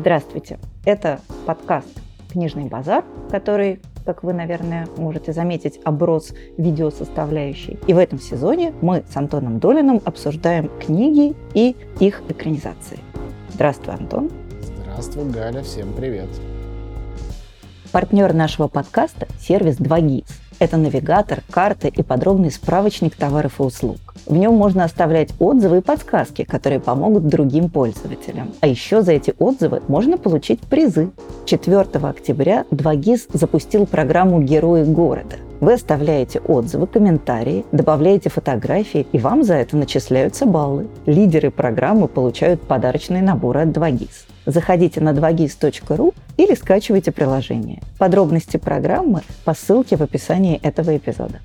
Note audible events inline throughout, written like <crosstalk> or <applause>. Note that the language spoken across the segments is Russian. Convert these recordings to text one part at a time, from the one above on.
Здравствуйте! Это подкаст «Книжный базар», который, как вы, наверное, можете заметить, оброс видеосоставляющей. И в этом сезоне мы с Антоном Долиным обсуждаем книги и их экранизации. Здравствуй, Антон. Здравствуй, Галя. Всем привет. Партнер нашего подкаста – сервис 2GIS. Это навигатор, карты и подробный справочник товаров и услуг. В нем можно оставлять отзывы и подсказки, которые помогут другим пользователям. А еще за эти отзывы можно получить призы. 4 октября 2GIS запустил программу «Герои города». Вы оставляете отзывы, комментарии, добавляете фотографии, и вам за это начисляются баллы. Лидеры программы получают подарочные наборы от 2GIS. Заходите на 2gis.ru или скачивайте приложение. Подробности программы по ссылке в описании этого эпизода.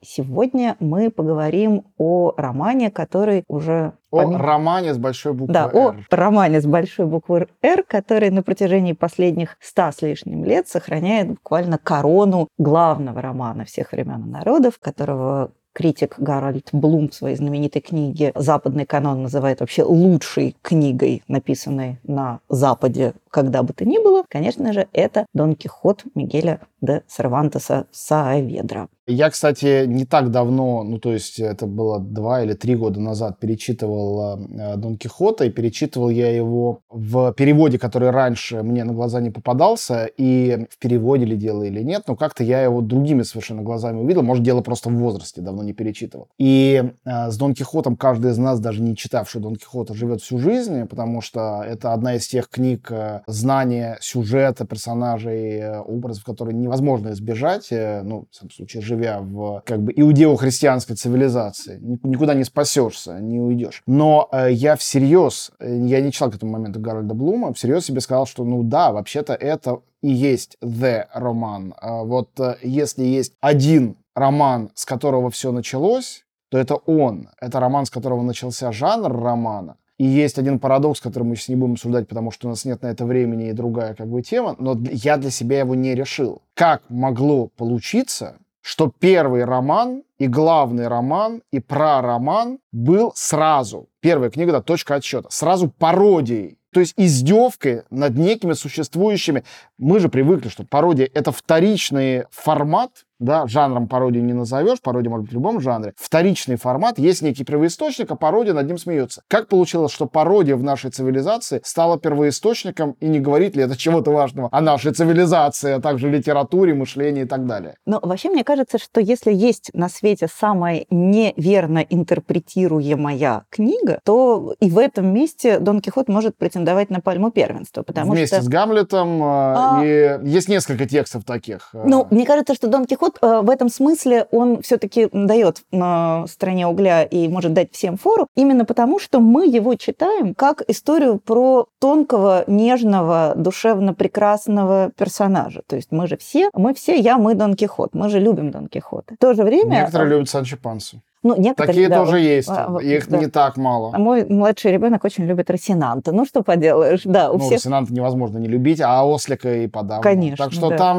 Сегодня мы поговорим о романе, который уже... О помимо... романе с большой буквы да, «Р». о романе с большой буквы «Р», который на протяжении последних ста с лишним лет сохраняет буквально корону главного романа всех времен и народов, которого критик Гарольд Блум в своей знаменитой книге «Западный канон» называет вообще лучшей книгой, написанной на Западе когда бы то ни было, конечно же, это Дон Кихот Мигеля де Сервантеса Сааведра. Я, кстати, не так давно, ну то есть это было два или три года назад, перечитывал э, Дон Кихота, и перечитывал я его в переводе, который раньше мне на глаза не попадался, и в переводе ли дело или нет, но как-то я его другими совершенно глазами увидел, может, дело просто в возрасте, давно не перечитывал. И э, с Дон Кихотом каждый из нас, даже не читавший Дон Кихота, живет всю жизнь, потому что это одна из тех книг, э, знание сюжета, персонажей, э, образов, которые невозможно избежать, э, ну, в самом случае, живя в как бы иудео-христианской цивилизации. Никуда не спасешься, не уйдешь. Но э, я всерьез, я не читал к этому моменту Гарольда Блума, всерьез себе сказал, что, ну да, вообще-то это и есть the роман. А вот если есть один роман, с которого все началось, то это он. Это роман, с которого начался жанр романа. И есть один парадокс, который мы сейчас не будем обсуждать, потому что у нас нет на это времени и другая как бы тема, но я для себя его не решил. Как могло получиться, что первый роман и главный роман и прароман был сразу, первая книга, да, точка отсчета, сразу пародией то есть издевкой над некими существующими. Мы же привыкли, что пародия — это вторичный формат, да, жанром пародии не назовешь, пародия может быть в любом жанре. Вторичный формат, есть некий первоисточник, а пародия над ним смеется. Как получилось, что пародия в нашей цивилизации стала первоисточником, и не говорит ли это чего-то важного о нашей цивилизации, а также литературе, мышлении и так далее? Но вообще мне кажется, что если есть на свете самая неверно интерпретируемая книга, то и в этом месте Дон Кихот может претендовать на пальму первенства, потому Вместе что... с Гамлетом, а... и есть несколько текстов таких. Ну, мне кажется, что Дон Кихот вот э, в этом смысле он все-таки дает на стороне угля и может дать всем фору, именно потому, что мы его читаем как историю про тонкого, нежного, душевно прекрасного персонажа. То есть мы же все, мы все я, мы Дон Кихот, мы же любим Дон Кихота. В то же время... Некоторые любят Санчо Пансу. Ну, некоторые, Такие да, тоже вот, есть, а, их да. не так мало. А мой младший ребенок очень любит Росинанта. Ну, что поделаешь, да, у ну, всех... Росинанта невозможно не любить, а Ослика и подавно. Конечно, Так что да. там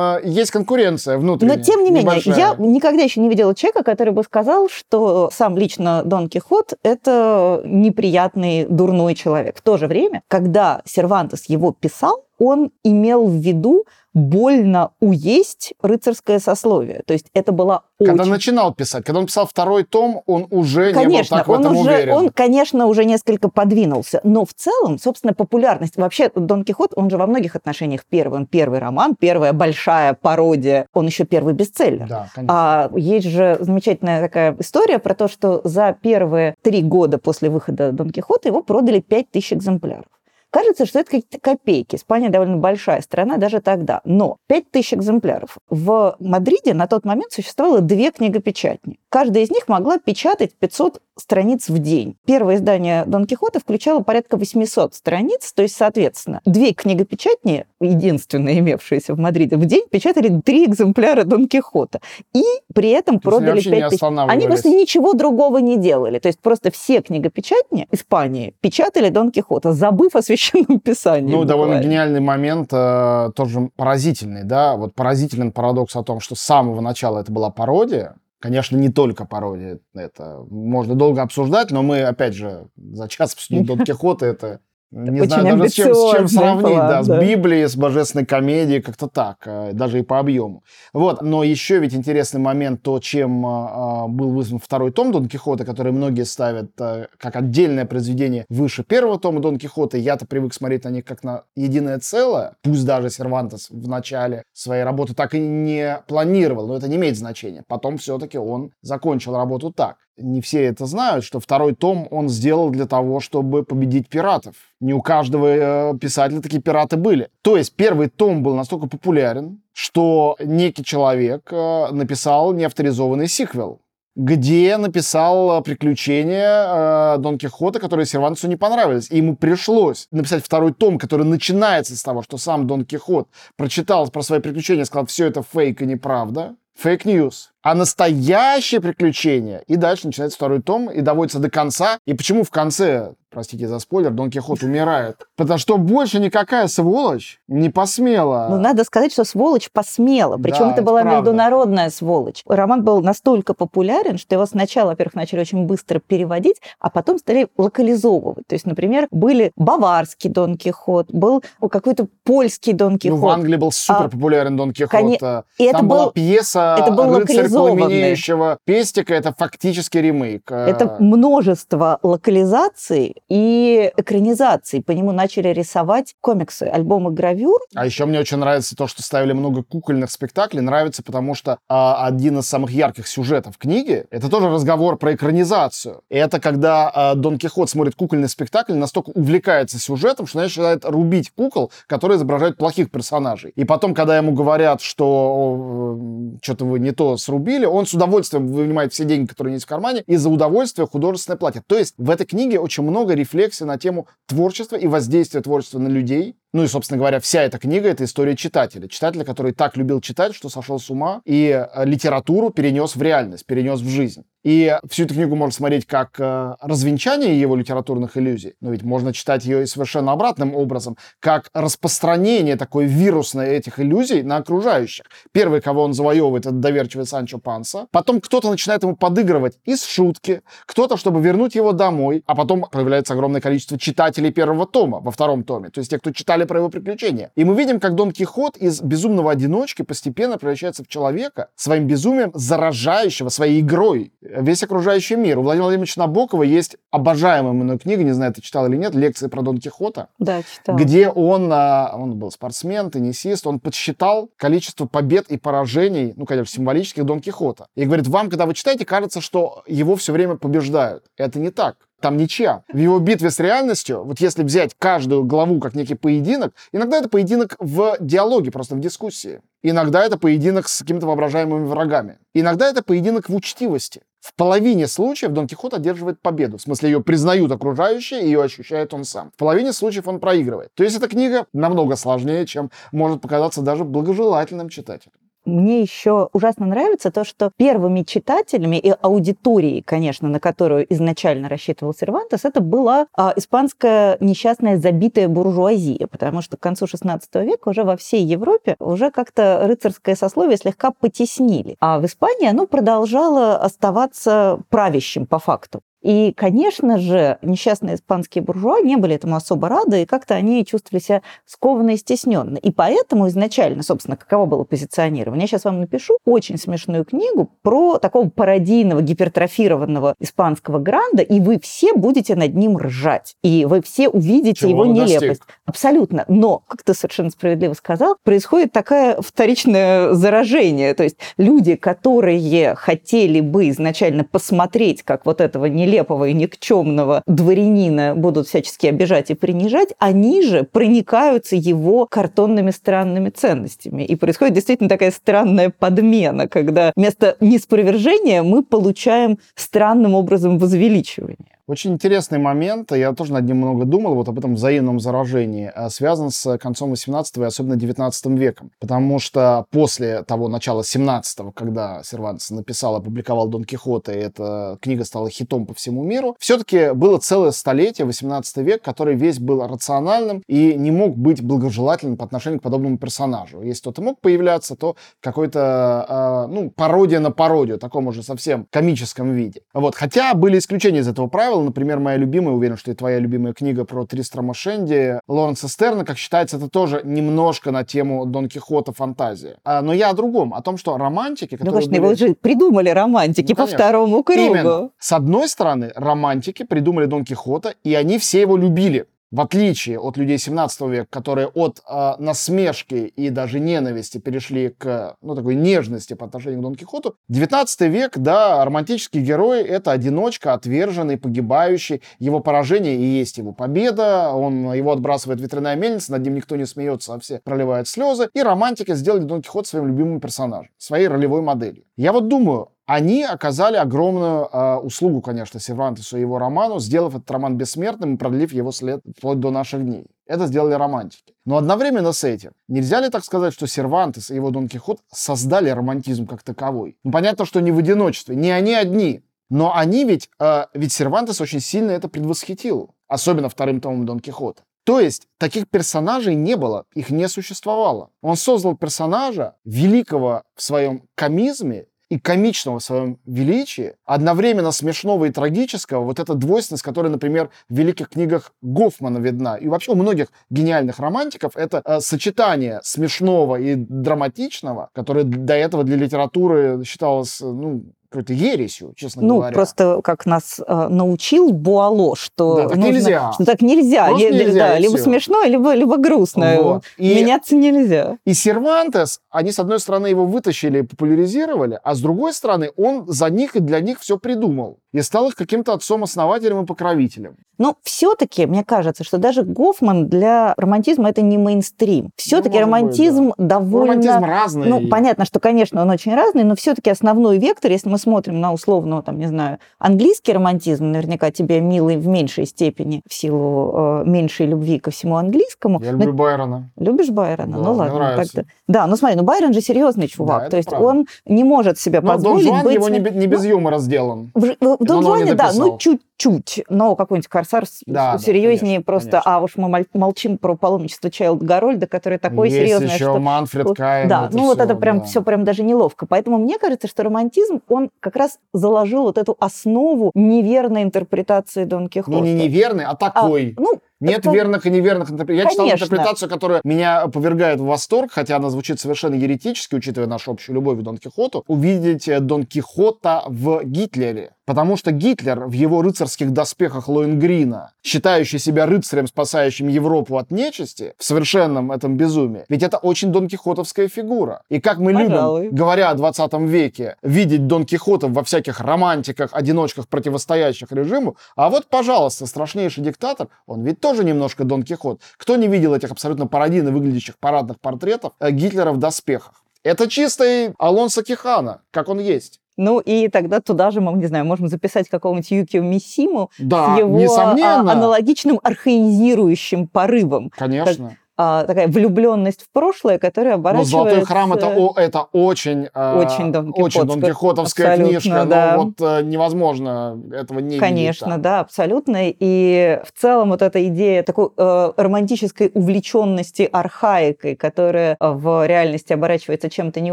э, есть конкуренция внутренняя, Но, тем не менее, небольшая. я никогда еще не видела человека, который бы сказал, что сам лично Дон Кихот – это неприятный, дурной человек. В то же время, когда Сервантес его писал, он имел в виду больно уесть рыцарское сословие. То есть это была Когда очень... начинал писать, когда он писал второй том, он уже Конечно, не был так он в этом уже, уверен. он, конечно, уже несколько подвинулся, но в целом, собственно, популярность вообще Дон Кихот, он же во многих отношениях первый, он первый роман, первая большая пародия, он еще первый бестселлер. Да, конечно. А есть же замечательная такая история про то, что за первые три года после выхода Дон Кихота его продали 5000 экземпляров. Кажется, что это какие-то копейки. Испания довольно большая страна даже тогда. Но 5000 экземпляров. В Мадриде на тот момент существовало две книгопечатни. Каждая из них могла печатать 500 страниц в день. Первое издание Дон Кихота включало порядка 800 страниц, то есть, соответственно, две книгопечатни, единственные имевшиеся в Мадриде, в день печатали три экземпляра Дон Кихота. И при этом То продали вообще не 5000. Они просто ничего другого не делали. То есть просто все книгопечатни Испании печатали Дон Кихота, забыв о священном писании. Ну, довольно буквально. гениальный момент, э, тоже поразительный, да, вот поразителен парадокс о том, что с самого начала это была пародия, Конечно, не только пародия. Это можно долго обсуждать, но мы, опять же, за час обсудим Дон <laughs> Кихота. Это не Очень знаю даже с чем, с чем сравнить, план, да, с да. Библией, с божественной комедией, как-то так, э, даже и по объему. Вот, но еще ведь интересный момент, то, чем э, был вызван второй том Дон Кихота, который многие ставят э, как отдельное произведение выше первого тома Дон Кихота. Я-то привык смотреть на них как на единое целое, пусть даже Сервантес в начале своей работы так и не планировал, но это не имеет значения. Потом все-таки он закончил работу так не все это знают, что второй том он сделал для того, чтобы победить пиратов. Не у каждого э, писателя такие пираты были. То есть первый том был настолько популярен, что некий человек э, написал неавторизованный сиквел где написал э, приключения Дон Кихота, которые Сервантесу не понравились. И ему пришлось написать второй том, который начинается с того, что сам Дон Кихот прочитал про свои приключения, сказал, все это фейк и неправда. Fake news. А настоящее приключение. И дальше начинается второй том и доводится до конца. И почему в конце, простите за спойлер, Дон Кихот умирает? Потому что больше никакая сволочь не посмела. Ну, надо сказать, что сволочь посмела. Причем Да, это это была правда. международная сволочь. Роман был настолько популярен, что его сначала, во-первых, начали очень быстро переводить, а потом стали локализовывать. То есть, например, были баварский Дон Кихот, был какой-то польский Дон Ну, Кихот. в Англии был супер популярен Дон Кихот. коне- Э, И это Там была был пьеса это был «Рыцарь локализованный. Пламенеющего пестика». Это фактически ремейк. Э, Это множество локализаций и экранизаций. По нему начали рисовать комиксы, альбомы гравюр. А еще мне очень нравится то, что ставили много кукольных спектаклей. Нравится, потому что а, один из самых ярких сюжетов книги — это тоже разговор про экранизацию. Это когда а, Дон Кихот смотрит кукольный спектакль, настолько увлекается сюжетом, что начинает рубить кукол, которые изображают плохих персонажей. И потом, когда ему говорят, что что-то вы не то срубили, он с удовольствием вынимает все деньги, которые есть в кармане, и за удовольствие художественное платье. То есть в этой книге очень много рефлексий на тему творчества и воздействия творчества на людей. Ну и, собственно говоря, вся эта книга — это история читателя. Читателя, который так любил читать, что сошел с ума и э, литературу перенес в реальность, перенес в жизнь. И всю эту книгу можно смотреть как э, развенчание его литературных иллюзий, но ведь можно читать ее и совершенно обратным образом, как распространение такой вирусной этих иллюзий на окружающих. Первый, кого он завоевывает, это доверчивый Санчо Панса. Потом кто-то начинает ему подыгрывать из шутки, кто-то, чтобы вернуть его домой, а потом появляется огромное количество читателей первого тома, во втором томе, то есть те, кто читали про его приключения. И мы видим, как Дон Кихот из безумного одиночки постепенно превращается в человека, своим безумием заражающего своей игрой весь окружающий мир. У Владимира Владимировича Набокова есть обожаемая мной книга, не знаю, ты читал или нет, лекции про Дон Кихота, Да, читала. где он, а, он был спортсмен, теннисист, он подсчитал количество побед и поражений, ну, конечно, символических Дон Кихота. И говорит, вам, когда вы читаете, кажется, что его все время побеждают. Это не так. Там ничья. В его битве с реальностью, вот если взять каждую главу как некий поединок, иногда это поединок в диалоге, просто в дискуссии. Иногда это поединок с какими-то воображаемыми врагами. Иногда это поединок в учтивости. В половине случаев Дон Кихот одерживает победу. В смысле, ее признают окружающие, и ее ощущает он сам. В половине случаев он проигрывает. То есть эта книга намного сложнее, чем может показаться даже благожелательным читателям. Мне еще ужасно нравится то, что первыми читателями и аудиторией, конечно, на которую изначально рассчитывал Сервантес, это была а, испанская несчастная забитая буржуазия, потому что к концу XVI века уже во всей Европе уже как-то рыцарское сословие слегка потеснили. А в Испании оно продолжало оставаться правящим по факту. И, конечно же, несчастные испанские буржуа не были этому особо рады, и как-то они чувствовали себя скованно и стесненно. И поэтому изначально, собственно, каково было позиционирование? Я сейчас вам напишу очень смешную книгу про такого пародийного, гипертрофированного испанского гранда, и вы все будете над ним ржать. И вы все увидите Чего его нелепость. достиг? Абсолютно. Но, как ты совершенно справедливо сказал, происходит такое вторичное заражение. То есть люди, которые хотели бы изначально посмотреть, как вот этого нелепого и никчемного дворянина будут всячески обижать и принижать, они же проникаются его картонными странными ценностями. И происходит действительно такая странная подмена, когда вместо неспровержения мы получаем странным образом возвеличивание. Очень интересный момент, я тоже над ним много думал, вот об этом взаимном заражении, а, связан с концом 18 и особенно 19 веком. Потому что после того начала 17 когда Сервантес написал, опубликовал Дон Кихота, и эта книга стала хитом по всему миру, все-таки было целое столетие, 18 век, который весь был рациональным и не мог быть благожелательным по отношению к подобному персонажу. Если кто-то мог появляться, то какой-то, э, ну, пародия на пародию, таком уже совсем комическом виде. Вот. Хотя были исключения из этого правила. Например, моя любимая, уверен, что и твоя любимая книга про Тристрама Шенди, Лоренса Стерна, как считается, это тоже немножко на тему Дон Кихота фантазия. А, но я о другом, о том, что романтики. Ну, конечно, были... его же придумали романтики ну, по второму кругу. Именно. С одной стороны, романтики придумали Дон Кихота, и они все его любили в отличие от людей 17 века, которые от э, насмешки и даже ненависти перешли к, ну, такой нежности по отношению к Дон Кихоту, 19 век, да, романтический герой — это одиночка, отверженный, погибающий. Его поражение и есть его победа. Он, его отбрасывает ветряная мельница, над ним никто не смеется, а все проливают слезы. И романтики сделали Дон Кихот своим любимым персонажем, своей ролевой моделью. Я вот думаю, они оказали огромную э, услугу, конечно, Сервантесу и его роману, сделав этот роман бессмертным и продлив его след вплоть до наших дней. Это сделали романтики. Но одновременно с этим, нельзя ли так сказать, что Сервантес и его Дон Кихот создали романтизм как таковой? Ну, понятно, что не в одиночестве, не они одни. Но они ведь, э, ведь Сервантес очень сильно это предвосхитил. Особенно вторым томом Дон Кихота. То есть таких персонажей не было, их не существовало. Он создал персонажа, великого в своем комизме, и комичного в своем величии, одновременно смешного и трагического, вот эта двойственность, которая, например, в великих книгах Гофмана видна, и вообще у многих гениальных романтиков, это э, сочетание смешного и драматичного, которое до этого для литературы считалось, ну, какой-то ересью, честно ну, говоря. Ну, просто как нас э, научил Буало, что, да, так нужно, нельзя. что так нельзя. Просто нельзя да, либо смешное, либо, либо грустное. Вот. И, Меняться нельзя. И Сервантес, они, с одной стороны, его вытащили и популяризировали, а с другой стороны, он за них и для них все придумал и стал их каким-то отцом-основателем и покровителем. Но все-таки, мне кажется, что даже Гофман для романтизма это не мейнстрим. Все-таки ну, романтизм быть, да. довольно... Романтизм разный. Ну, понятно, что, конечно, он очень разный, но все-таки основной вектор, если мы смотрим на условно, там, не знаю, английский романтизм, наверняка тебе милый в меньшей степени в силу э, меньшей любви ко всему английскому. Я люблю но... Байрона. Любишь Байрона? Да, ну ладно. Как-то... Да, ну смотри, ну Байрон же серьезный чувак, да, то есть правда. он не может себе но позволить Дон Жуан быть... его не, не без ну, юмора сделан. В, в, в Дон Жуане, да, ну чуть чуть, но какой-нибудь корсар да, серьезнее да, конечно, просто. Конечно. А уж мы молчим про паломничество Чайлд Гарольда, который такой Есть серьезный, еще что... Манфред Кайн. Да, ну все, вот это прям да. все прям даже неловко. Поэтому мне кажется, что романтизм, он как раз заложил вот эту основу неверной интерпретации Дон Кихота. Ну не неверный, а такой. А, ну, нет это... верных и неверных интерпретаций. Я читал интерпретацию, которая меня повергает в восторг, хотя она звучит совершенно еретически, учитывая нашу общую любовь к Дон Кихоту. Увидеть Дон Кихота в Гитлере. Потому что Гитлер в его рыцарских доспехах Лоенгрина, считающий себя рыцарем, спасающим Европу от нечисти, в совершенном этом безумии, ведь это очень Дон Кихотовская фигура. И как мы Пожалуй. любим, говоря о 20 веке, видеть Дон Кихота во всяких романтиках, одиночках, противостоящих режиму, а вот, пожалуйста, страшнейший диктатор, он ведь тоже немножко Дон Кихот. Кто не видел этих абсолютно пародийно выглядящих парадных портретов э, Гитлера в доспехах? Это чистый Алонсо Кихана, как он есть. Ну и тогда туда же, мы, не знаю, можем записать какого-нибудь Юкио Мисиму да, с его несомненно. аналогичным архаизирующим порывом. Конечно а, такая влюбленность в прошлое, которая оборачивается... Ну, «Золотой храм» — это, это очень, а, очень, Дон очень Дон Кихотовская книжка. Да. Но вот э, невозможно этого не Конечно, видеть, да, абсолютно. И в целом вот эта идея такой э, романтической увлеченности архаикой, которая в реальности оборачивается чем-то не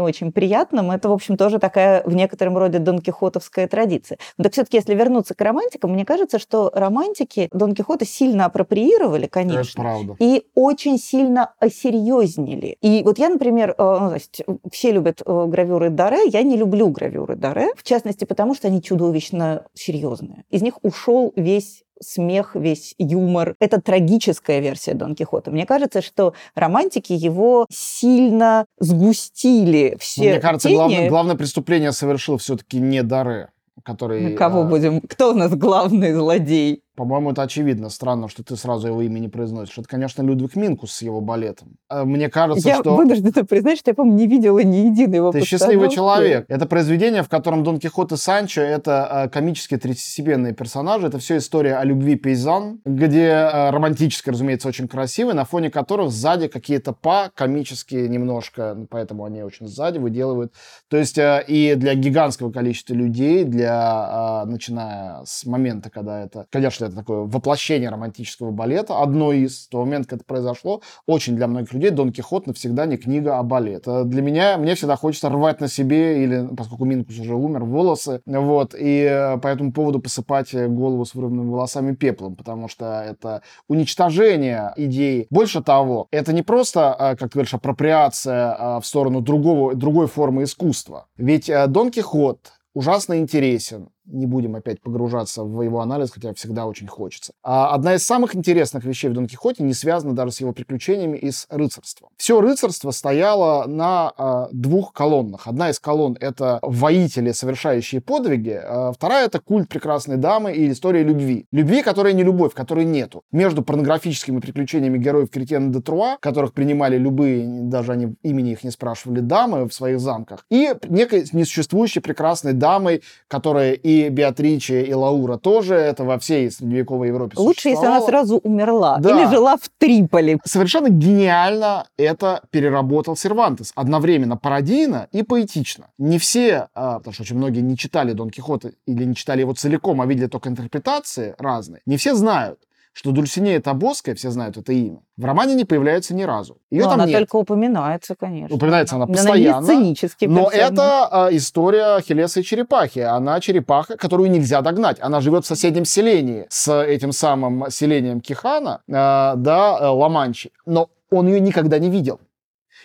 очень приятным, это, в общем, тоже такая в некотором роде Дон Кихотовская традиция. Но так все-таки, если вернуться к романтикам, мне кажется, что романтики Дон Кихота сильно апроприировали, конечно. Это правда. И очень сильно сильно осерьезнили. И вот я, например, э, ну, то есть все любят э, гравюры Даре, я не люблю гравюры Даре, в частности, потому что они чудовищно серьезные. Из них ушел весь смех, весь юмор. Это трагическая версия Дон Кихота. Мне кажется, что романтики его сильно сгустили все Мне кажется, тени. главное, главное преступление совершил все-таки не Даре который... Кого а... будем? Кто у нас главный злодей? По-моему, это очевидно. Странно, что ты сразу его имя не произносишь. Это, конечно, Людвиг Минкус с его балетом. А, мне кажется, я что... Я вынуждена признать, что я, по-моему, не видела ни единой его Ты счастливый человек. Это произведение, в котором Дон Кихот и Санчо — это э, комические третьестепенные персонажи. Это все история о любви пейзан, где э, романтическая, разумеется, очень красивая, на фоне которых сзади какие-то па комические немножко, поэтому они очень сзади выделывают. То есть и для гигантского количества людей, для, начиная с момента, когда это, конечно, это такое воплощение романтического балета, одно из, того момента, когда это произошло, очень для многих людей Дон Кихот навсегда не книга, а балет. Для меня, мне всегда хочется рвать на себе, или, поскольку Минкус уже умер, волосы, вот, и э, по этому поводу посыпать голову с вырванными волосами пеплом, потому что это уничтожение идей. Больше того, это не просто, э, как ты говоришь, апроприация э, в сторону другого, другой формы искусства. Ведь Дон Кихот ужасно интересен, не будем опять погружаться в его анализ, хотя всегда очень хочется. А одна из самых интересных вещей в Дон Кихоте не связана даже с его приключениями и с рыцарством. Все рыцарство стояло на а, двух колоннах. Одна из колонн — это воители, совершающие подвиги. А вторая — это культ прекрасной дамы и история любви. Любви, которая не любовь, которой нету. Между порнографическими приключениями героев Кретена де Труа, которых принимали любые, даже они имени их не спрашивали, дамы в своих замках, и некой несуществующей прекрасной дамой, которая и и Беатриче, и Лаура тоже. Это во всей средневековой Европе Лучше, если она сразу умерла да. или жила в Триполи. Совершенно гениально это переработал Сервантес. Одновременно пародийно и поэтично. Не все, а, потому что очень многие не читали Дон Кихота или не читали его целиком, а видели только интерпретации разные, не все знают, что Дульсинея Табоская, все знают это имя, в романе не появляется ни разу. Ее но там она нет. только упоминается, конечно. Упоминается она постоянно. Она не но это а, история Хелеса и черепахи. Она черепаха, которую нельзя догнать. Она живет в соседнем селении с этим самым селением Кихана, а, да, э, Ламанчи. Но он ее никогда не видел.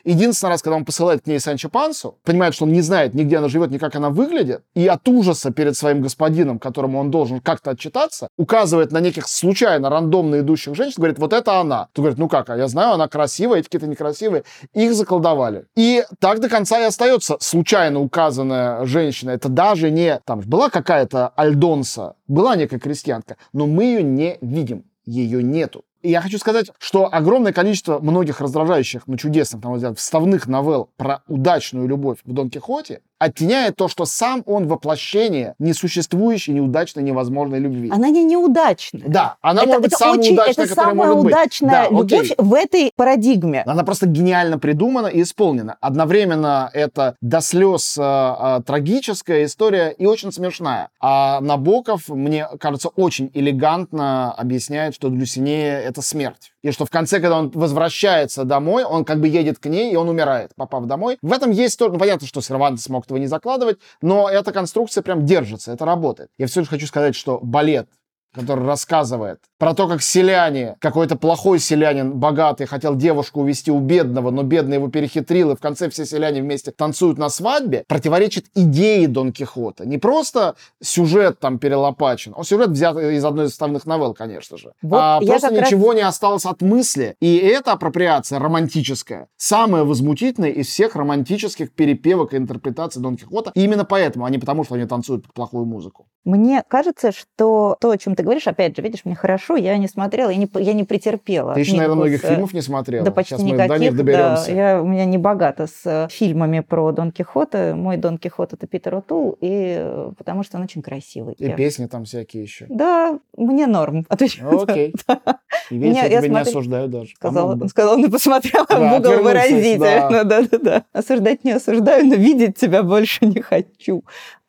Единственный раз, когда он посылает к ней Санчо Пансу, понимает, что он не знает ни где она живет, ни как она выглядит, и от ужаса перед своим господином, которому он должен как-то отчитаться, указывает на неких случайно рандомно идущих женщин, говорит, вот это она. Ты говорит, ну как, а я знаю, она красивая, эти какие-то некрасивые. Их заколдовали. И так до конца и остается случайно указанная женщина. Это даже не... Там была какая-то Альдонса, была некая крестьянка, но мы ее не видим. Ее нету. Я хочу сказать, что огромное количество многих раздражающих, но чудесных, на мой взгляд, вставных новелл про удачную любовь в Дон Кихоте оттеняет то, что сам он воплощение несуществующей, неудачной, невозможной любви. Она не неудачная. Да, она это, может быть самая очень, удачная, это самая может удачная быть. любовь окей. в этой парадигме. Она просто гениально придумана и исполнена. Одновременно это до слез э, э, трагическая история и очень смешная. А Набоков, мне кажется, очень элегантно объясняет, что Люсинея это смерть. И что в конце, когда он возвращается домой, он как бы едет к ней, и он умирает, попав домой. В этом есть тоже, ну, понятно, что Сервантес мог этого не закладывать, но эта конструкция прям держится, это работает. Я все же хочу сказать, что балет который рассказывает про то, как селяне, какой-то плохой селянин, богатый, хотел девушку увести у бедного, но бедный его перехитрил, и в конце все селяне вместе танцуют на свадьбе, противоречит идее Дон Кихота. Не просто сюжет там перелопачен, он сюжет взят из одной из составных новелл, конечно же. Вот а просто ничего раз... не осталось от мысли. И эта апроприация романтическая, самая возмутительная из всех романтических перепевок и интерпретаций Дон Кихота. И именно поэтому, а не потому, что они танцуют под плохую музыку. Мне кажется, что то, о чем ты говоришь, опять же, видишь, мне хорошо, я не смотрела, я не, я не претерпела. Ты еще, наверное, многих фильмов не смотрела. Да почти Сейчас никаких, мы до них доберемся. Да, я, у меня не богато с э, фильмами про Дон Кихота. Мой Дон Кихот — это Питер Утул, и э, потому что он очень красивый. И я... песни там всякие еще. Да, мне норм. <laughs> Окей. И видишь, я, я тебя не осуждаю даже. Сказала, сказала, ну посмотрела да, в угол выразительно. Да. <laughs> да, да, да. Осуждать не осуждаю, но видеть тебя больше не хочу.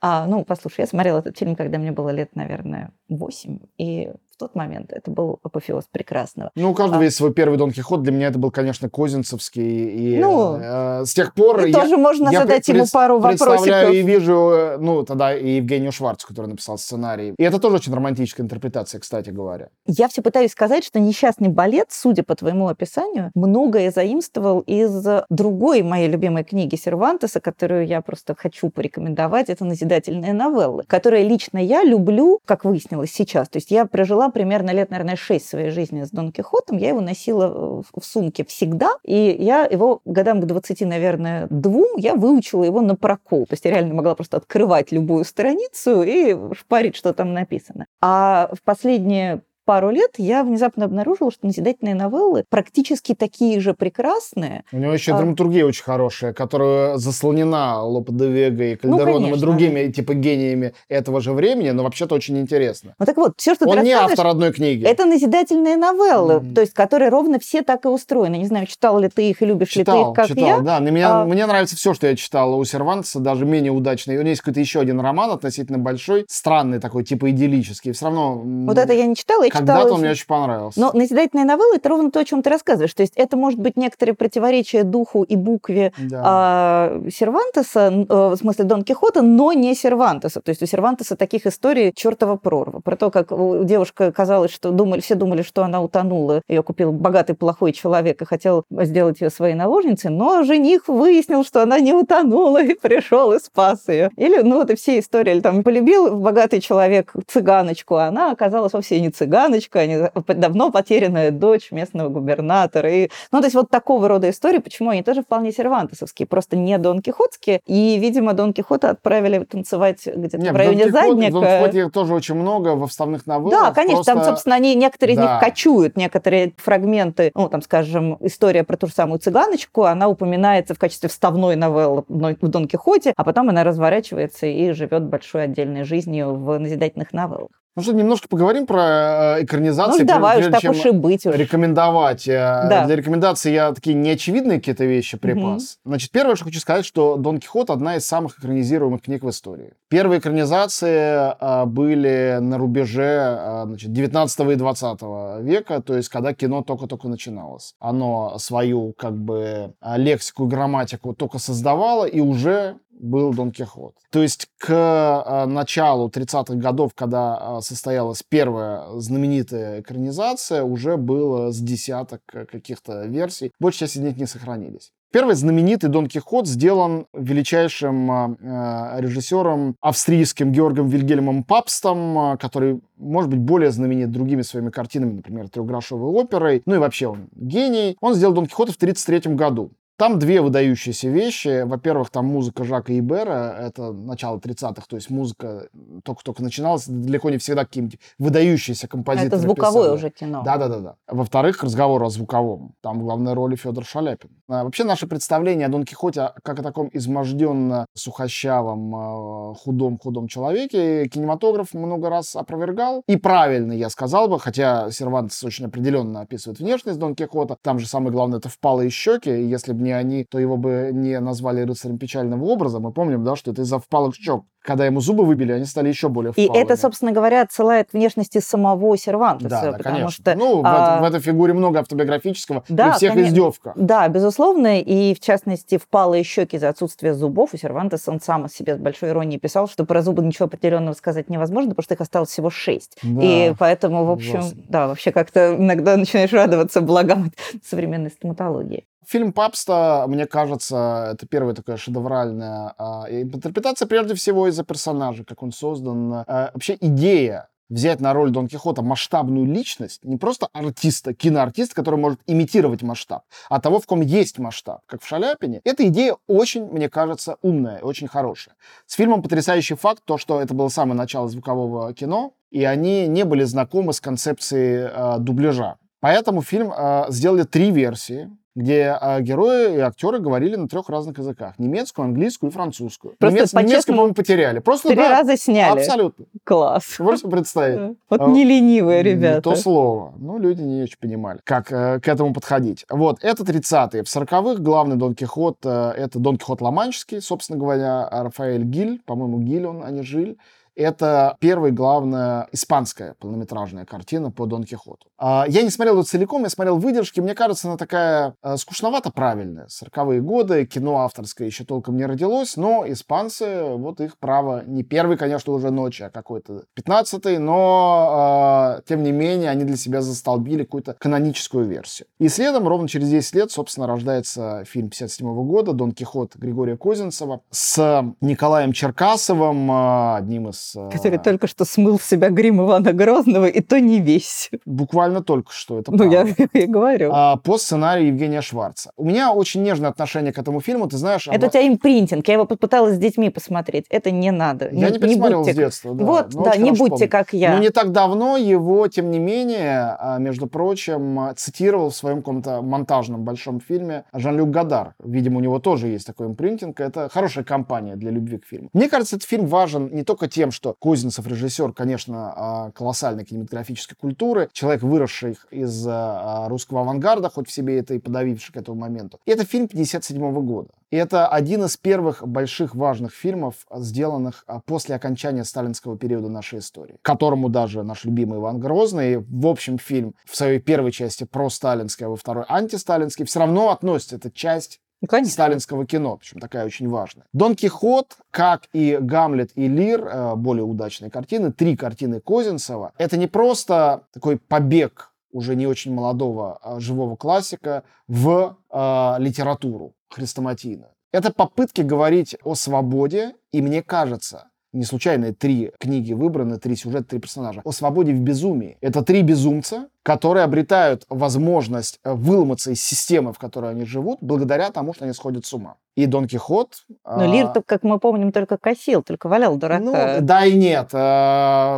А, ну, послушай, я смотрела этот фильм, когда мне было лет, наверное, 8, и в тот момент это был апофеоз прекрасного. Ну, у каждого а... есть свой первый Дон Кихот. Для меня это был, конечно, Козинцевский. И ну, э, с тех пор... Я, тоже можно я задать пред, ему пару вопросов. представляю и вижу, ну, тогда и Евгению Шварц, который написал сценарий. И это тоже очень романтическая интерпретация, кстати говоря. Я все пытаюсь сказать, что «Несчастный балет», судя по твоему описанию, многое заимствовал из другой моей любимой книги Сервантеса, которую я просто хочу порекомендовать. Это «Назидательные новеллы», которые лично я люблю, как выяснилось сейчас. То есть я прожила прожила примерно лет, наверное, 6 своей жизни с Дон Кихотом. Я его носила в сумке всегда, и я его годам к 20, наверное, двум я выучила его на прокол. То есть я реально могла просто открывать любую страницу и шпарить, что там написано. А в последние пару лет я внезапно обнаружила, что назидательные новеллы практически такие же прекрасные. У него еще а... драматургия очень хорошая, которая заслонена Лопе де Вега и ну, Кальдероном ну, и другими типа гениями этого же времени, но вообще-то очень интересно. Ну так вот, все, что Он ты не автор одной книги. Это назидательные новеллы, mm-hmm. то есть которые ровно все так и устроены. Не знаю, читал ли ты их и любишь читал, ли ты их, как читал, я. да. Меня, а... Мне нравится все, что я читал у Сервантеса, даже менее удачный. У него есть какой-то еще один роман относительно большой, странный такой, типа идиллический. Все равно... Вот это я не читала, я читала... Когда-то он мне очень понравился. Но назидательные новеллы — это ровно то, о чем ты рассказываешь. То есть это может быть некоторые противоречия духу и букве да. а, Сервантеса, э, в смысле Дон Кихота, но не Сервантеса. То есть у Сервантеса таких историй чертова прорва. Про то, как девушка казалось, что думали, все думали, что она утонула. Ее купил богатый плохой человек и хотел сделать ее своей наложницей, но жених выяснил, что она не утонула и пришел и спас ее. Или, ну, вот и все истории. Или там полюбил богатый человек цыганочку, а она оказалась вовсе не цыганочка, а не давно потерянная дочь местного губернатора. И, ну, то есть вот такого рода истории, почему они тоже вполне сервантесовские, просто не Дон Кихотские. И, видимо, Дон Кихота отправили танцевать где-то в районе Дон Задника. В Дон Кихоте тоже очень много во вставных новеллах. Да, конечно, просто... там, собственно, они, некоторые да. из них кочуют, некоторые фрагменты, ну, там, скажем, история про ту же самую цыганочку, она упоминается в качестве вставной новеллы в Дон Кихоте, а потом она разворачивается и живет большой отдельной жизнью в назидательных новеллах. Ну что, немножко поговорим про э, экранизации. Ну, давай уж, так уж и быть уж. Рекомендовать. Э, да. Для рекомендации я такие неочевидные какие-то вещи припас. Угу. Значит, первое, что хочу сказать, что Дон Кихот одна из самых экранизируемых книг в истории. Первые экранизации э, были на рубеже значит, 19 и 20 века, то есть когда кино только-только начиналось. Оно свою как бы лексику и грамматику только создавало и уже был Дон Кихот. То есть к э, началу 30-х годов, когда э, состоялась первая знаменитая экранизация, уже было с десяток каких-то версий. Большая часть из них не сохранились. Первый знаменитый Дон Кихот сделан величайшим э, режиссером австрийским Георгом Вильгельмом Папстом, который, может быть, более знаменит другими своими картинами, например, «Трехгрошовой оперой». Ну и вообще он гений. Он сделал Дон Кихота в 1933 году. Там две выдающиеся вещи. Во-первых, там музыка Жака Ибера, это начало 30-х, то есть музыка только-только начиналась, далеко не всегда какие-нибудь выдающиеся композиторы Это звуковое писали. уже кино. Да-да-да. Во-вторых, разговор о звуковом. Там в главной роли Федор Шаляпин. А вообще наше представление о Дон Кихоте как о таком изможденно сухощавом, а, худом-худом человеке кинематограф много раз опровергал. И правильно, я сказал бы, хотя Сервантес очень определенно описывает внешность Дон Кихота. Там же самое главное это впалые щеки. И если бы не они, то его бы не назвали рыцарем печального образа. Мы помним, да, что это из-за впалых щек когда ему зубы выбили, они стали еще более впалыми. И это, собственно говоря, отсылает внешности самого Сервантеса. Да, да потому конечно. Что, ну, а... в, в этой фигуре много автобиографического, да, и всех конечно. издевка. Да, безусловно, и в частности, впалые щеки за отсутствие зубов. У Сервантеса он сам о себе с большой иронией писал, что про зубы ничего определенного сказать невозможно, потому что их осталось всего шесть. Да, и поэтому, в общем, ужасно. да, вообще как-то иногда начинаешь радоваться благам <laughs> современной стоматологии. Фильм Папста, мне кажется, это первая такая шедевральная а, интерпретация, прежде всего из-за персонажа, как он создан. А, вообще идея взять на роль Дон Кихота масштабную личность, не просто артиста, киноартиста, который может имитировать масштаб, а того, в ком есть масштаб, как в Шаляпине, эта идея очень, мне кажется, умная, очень хорошая. С фильмом потрясающий факт, то, что это было самое начало звукового кино, и они не были знакомы с концепцией э, дубляжа. Поэтому фильм э, сделали три версии где э, герои и актеры говорили на трех разных языках. Немецкую, английскую и французскую. Просто Немец, немецкий, по-моему, потеряли. Просто, три да, раза сняли. Абсолютно. Класс. Можете представить? Вот а, не ленивые ребята. Не то слово. Ну, люди не очень понимали, как э, к этому подходить. Вот, это 30-е. В 40-х главный Дон Кихот, э, это Дон Кихот Ломанческий, собственно говоря, Рафаэль Гиль, по-моему, Гиль он, а не Жиль. Это первая, главная, испанская полнометражная картина по Дон Кихоту. А, я не смотрел ее целиком, я смотрел выдержки. Мне кажется, она такая э, скучновато правильная. 40-е годы, кино авторское еще толком не родилось, но испанцы, вот их право, не первый, конечно, уже ночи, а какой-то 15-й, но, э, тем не менее, они для себя застолбили какую-то каноническую версию. И следом, ровно через 10 лет, собственно, рождается фильм 57 -го года «Дон Кихот» Григория Козинцева с Николаем Черкасовым, э, одним из Уэллс. Который только что смыл с себя грим Ивана Грозного, и то не весь. Буквально только что, это Ну, я, <laughs> я говорю. А, по сценарию Евгения Шварца. У меня очень нежное отношение к этому фильму, ты знаешь... Это у обла- тебя импринтинг. Я его попыталась с детьми посмотреть. Это не надо. Я не пересматривал с будьте- детства, да. Вот, но да, не будьте помню. как я. Но не так давно его, тем не менее, а, между прочим, цитировал в своем каком-то монтажном большом фильме Жан-Люк Гадар. Видимо, у него тоже есть такой импринтинг. Это хорошая компания для любви к фильму. Мне кажется, этот фильм важен не только тем, что Козинцев режиссер, конечно, а, колоссальной кинематографической культуры, человек, выросший из а, русского авангарда, хоть в себе это и подавивший к этому моменту. И это фильм 57 года. И это один из первых больших важных фильмов, сделанных а, после окончания сталинского периода нашей истории, которому даже наш любимый Иван Грозный, в общем, фильм в своей первой части про-сталинский, а во второй антисталинский, все равно относится эта часть Конечно. сталинского кино, причем такая очень важная. Дон Кихот, как и Гамлет и Лир, э, более удачные картины, три картины Козинцева, это не просто такой побег уже не очень молодого а, живого классика в э, литературу хрестоматийную. Это попытки говорить о свободе, и мне кажется, не случайно три книги выбраны, три сюжета, три персонажа. О свободе в безумии. Это три безумца, которые обретают возможность э, выломаться из системы, в которой они живут, благодаря тому, что они сходят с ума. И Дон Кихот... Но Лир, а, как мы помним, только косил, только валял дурака. ну, да и нет.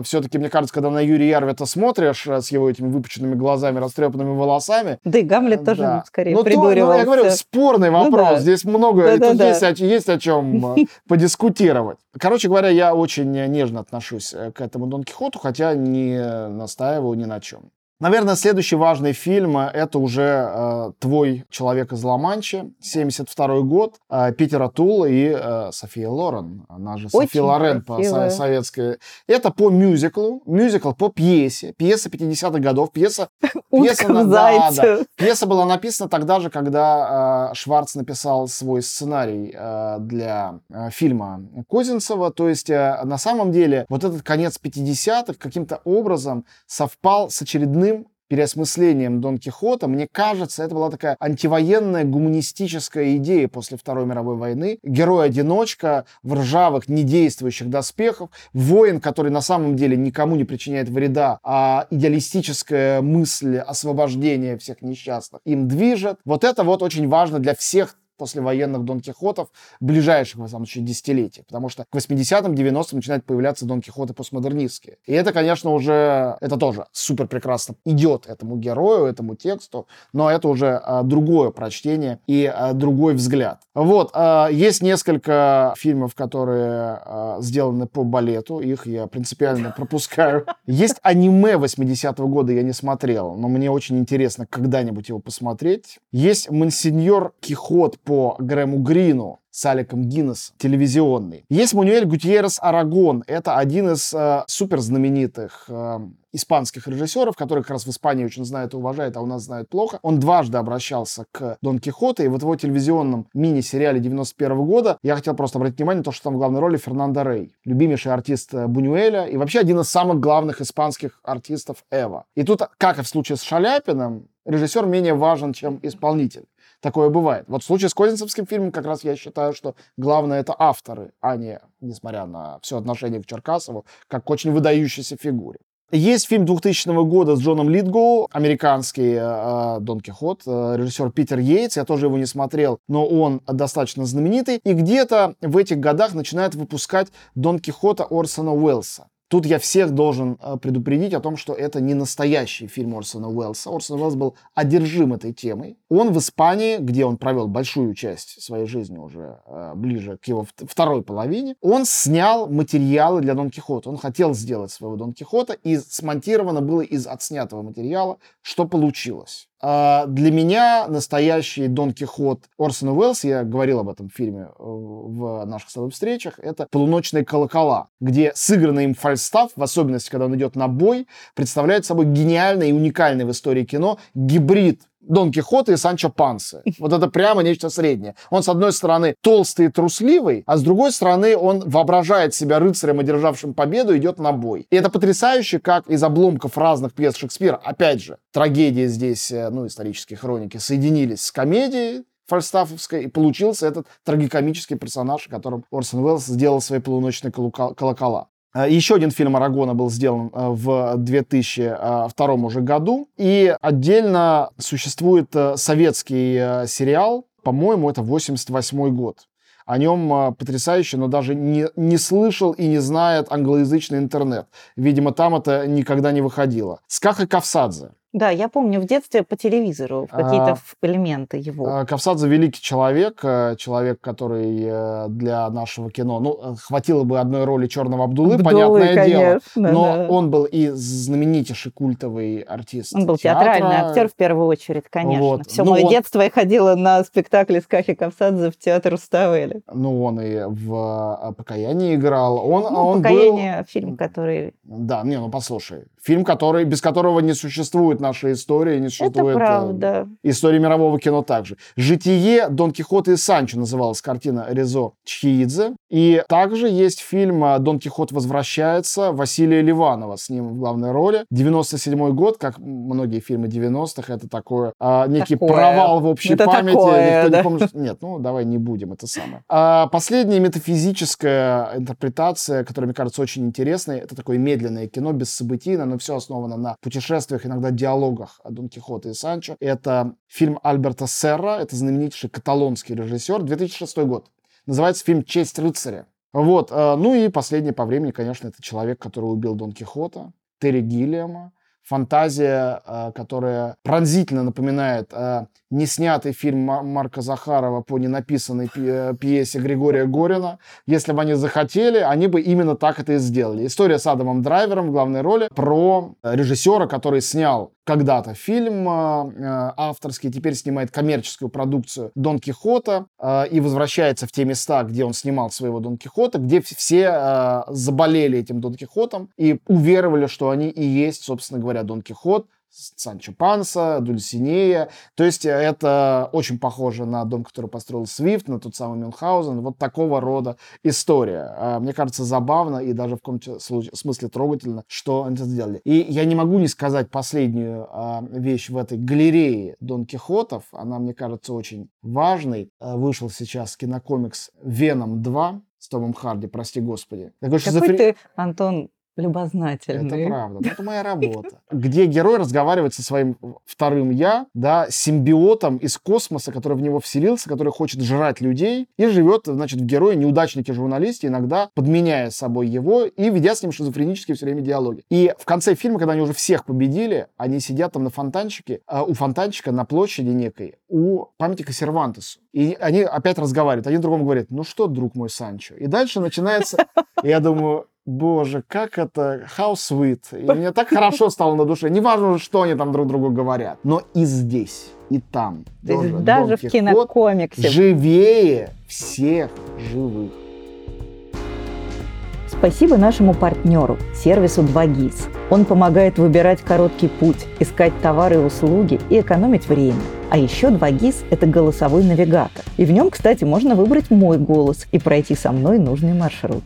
Все-таки, мне кажется, когда на Юрия Ярвета смотришь э, с его этими выпученными глазами, растрепанными волосами, Да и Гамлет тоже да. скорее ну, то, ну, придуривался. я говорю, спорный Ну вопрос. да. Здесь много, и тут Да-да-да. есть, о- есть о чем э, <laughs> подискутировать. Короче говоря, я очень нежно отношусь э, к этому Дон Кихоту, хотя не настаиваю ни на чем. Наверное, следующий важный фильм э, это уже э, «Твой человек из Ла-Манчи», 72 год, э, Питера Тула и э, София Лорен, она же Очень София Лорен по со- советской. Это по мюзиклу, мюзикл по пьесе, пьеса 50-х годов, пьеса <laughs> пьеса на- да, зайце. Пьеса была написана тогда же, когда э, Шварц написал свой сценарий э, для э, фильма Козинцева. То есть, э, на самом деле, вот этот конец 50-х каким-то образом совпал с очередным переосмыслением Дон Кихота. Мне кажется, это была такая антивоенная гуманистическая идея после Второй мировой войны. Герой-одиночка в ржавых, недействующих доспехах, воин, который на самом деле никому не причиняет вреда, а идеалистическая мысль освобождения всех несчастных им движет. Вот это вот очень важно для всех послевоенных Дон Кихотов ближайших, во всяком случае, десятилетий. Потому что к 80-м, 90-м начинают появляться Дон Кихоты постмодернистские. И это, конечно, уже, это тоже супер прекрасно идет этому герою, этому тексту, но это уже а, другое прочтение и а, другой взгляд. Вот, а, есть несколько фильмов, которые а, сделаны по балету, их я принципиально пропускаю. Есть аниме 80-го года, я не смотрел, но мне очень интересно когда-нибудь его посмотреть. Есть «Монсеньор Кихот» по Грэму Грину с Аликом Гиннес, телевизионный. Есть Мануэль Гутьеррес Арагон. Это один из э, супер знаменитых э, испанских режиссеров, который как раз в Испании очень знает и уважает, а у нас знает плохо. Он дважды обращался к Дон Кихоту, и вот в его телевизионном мини-сериале 91 года я хотел просто обратить внимание на то, что там в главной роли Фернандо Рей, любимейший артист э, Бунюэля и вообще один из самых главных испанских артистов Эва. И тут, как и в случае с Шаляпиным, режиссер менее важен, чем исполнитель. Такое бывает. Вот в случае с Козинцевским фильмом как раз я считаю, что главное это авторы, а не, несмотря на все отношение к Черкасову, как к очень выдающейся фигуре. Есть фильм 2000 года с Джоном Литгоу, американский э, э, Дон Кихот, э, режиссер Питер Йейтс, я тоже его не смотрел, но он достаточно знаменитый, и где-то в этих годах начинает выпускать Дон Кихота Орсона Уэллса. Тут я всех должен э, предупредить о том, что это не настоящий фильм Орсона Уэллса. Орсон Уэллс был одержим этой темой. Он в Испании, где он провел большую часть своей жизни уже э, ближе к его вт- второй половине, он снял материалы для Дон Кихота. Он хотел сделать своего Дон Кихота, и смонтировано было из отснятого материала, что получилось. А, Для меня настоящий Дон Кихот Орсона Уэллс, я говорил об этом фильме э, в наших с встречах, это «Полуночные колокола», где сыгранный им фальстаф, в особенности, когда он идет на бой, представляет собой гениальный и уникальный в истории кино гибрид Дон Кихота и Санчо Пансы. Вот это прямо нечто среднее. Он, с одной стороны, толстый и трусливый, а с другой стороны, он воображает себя рыцарем, одержавшим победу, идет на бой. И это потрясающе, как из обломков разных пьес Шекспира, опять же, трагедии здесь, э, ну, исторические хроники, соединились с комедией, фальстафовской, и получился этот трагикомический персонаж, о котором Орсон Уэллс сделал свои полуночные колокола. Э, еще один фильм Арагона был сделан э, в 2002 уже году. И отдельно существует советский сериал, по-моему, это 88 год о нем потрясающе, но даже не, не слышал и не знает англоязычный интернет. Видимо, там это никогда не выходило. Скаха Кавсадзе. Да, я помню в детстве по телевизору какие-то а, элементы его. А, Кавсадзе великий человек, э, человек, который э, для нашего кино, ну, э, хватило бы одной роли Черного Абдулы, Абдулы понятное конечно, дело, но да. он был и знаменитейший культовый артист. Он был театра. театральный актер в первую очередь, конечно. Вот. Все ну, мое он... детство я ходила на спектакли с Кахи Кавсадзе в театр Ставели. Ну, он и в «Покаянии» играл. Он, ну, он «Покаяние» был... фильм, который... Да, не, ну послушай, фильм, который, без которого не существует нашей истории, не существует... Это правда. Истории мирового кино также. «Житие Дон Кихота и Санчо» называлась картина Резо Чхиидзе. И также есть фильм «Дон Кихот возвращается» Василия Ливанова с ним в главной роли. 97 год, как многие фильмы 90-х, это такое, а, некий такое. провал в общей это памяти. Такое, Никто да? не помнит. Нет, ну давай не будем, это самое. А, последняя метафизическая интерпретация, которая, мне кажется, очень интересной, это такое медленное кино, без событийное, но все основано на путешествиях, иногда диалогах Дон Кихота и Санчо. Это фильм Альберта Серра, это знаменитейший каталонский режиссер, 2006 год. Называется фильм «Честь рыцаря». Вот, э, ну и последний по времени, конечно, это человек, который убил Дон Кихота, Терри Гиллиама фантазия, э, которая пронзительно напоминает э, неснятый фильм Марка Захарова по ненаписанной э, пьесе Григория Горина. Если бы они захотели, они бы именно так это и сделали. История с Адамом Драйвером в главной роли про режиссера, который снял когда-то фильм авторский, теперь снимает коммерческую продукцию Дон Кихота и возвращается в те места, где он снимал своего Дон Кихота, где все заболели этим Дон Кихотом и уверовали, что они и есть, собственно говоря, Дон Кихот, Санчо Панса, Дульсинея. То есть э, это очень похоже на дом, который построил Свифт, на тот самый Мюнхгаузен. Вот такого рода история. А, мне кажется, забавно и даже в каком-то смысле трогательно, что они это сделали. И я не могу не сказать последнюю а, вещь в этой галерее Дон Кихотов. Она, мне кажется, очень важной. А, вышел сейчас кинокомикс «Веном 2», с Томом Харди, прости господи. Такой, Какой шизофрен... ты, Антон, любознательный. Это правда. Это моя работа. <laughs> Где герой разговаривает со своим вторым я, да, симбиотом из космоса, который в него вселился, который хочет жрать людей и живет, значит, в герое неудачнике журналисте, иногда подменяя собой его и ведя с ним шизофренические все время диалоги. И в конце фильма, когда они уже всех победили, они сидят там на фонтанчике, а у фонтанчика на площади некой, у памятника Сервантесу. И они опять разговаривают. Один другому говорит, ну что, друг мой Санчо? И дальше начинается, я думаю, Боже, как это, how sweet. И мне так хорошо стало на душе. Неважно, что они там друг другу говорят. Но и здесь, и там. То есть даже в кинокомиксе. Живее всех живых. Спасибо нашему партнеру, сервису 2GIS. Он помогает выбирать короткий путь, искать товары и услуги и экономить время. А еще 2GIS – это голосовой навигатор. И в нем, кстати, можно выбрать мой голос и пройти со мной нужный маршрут.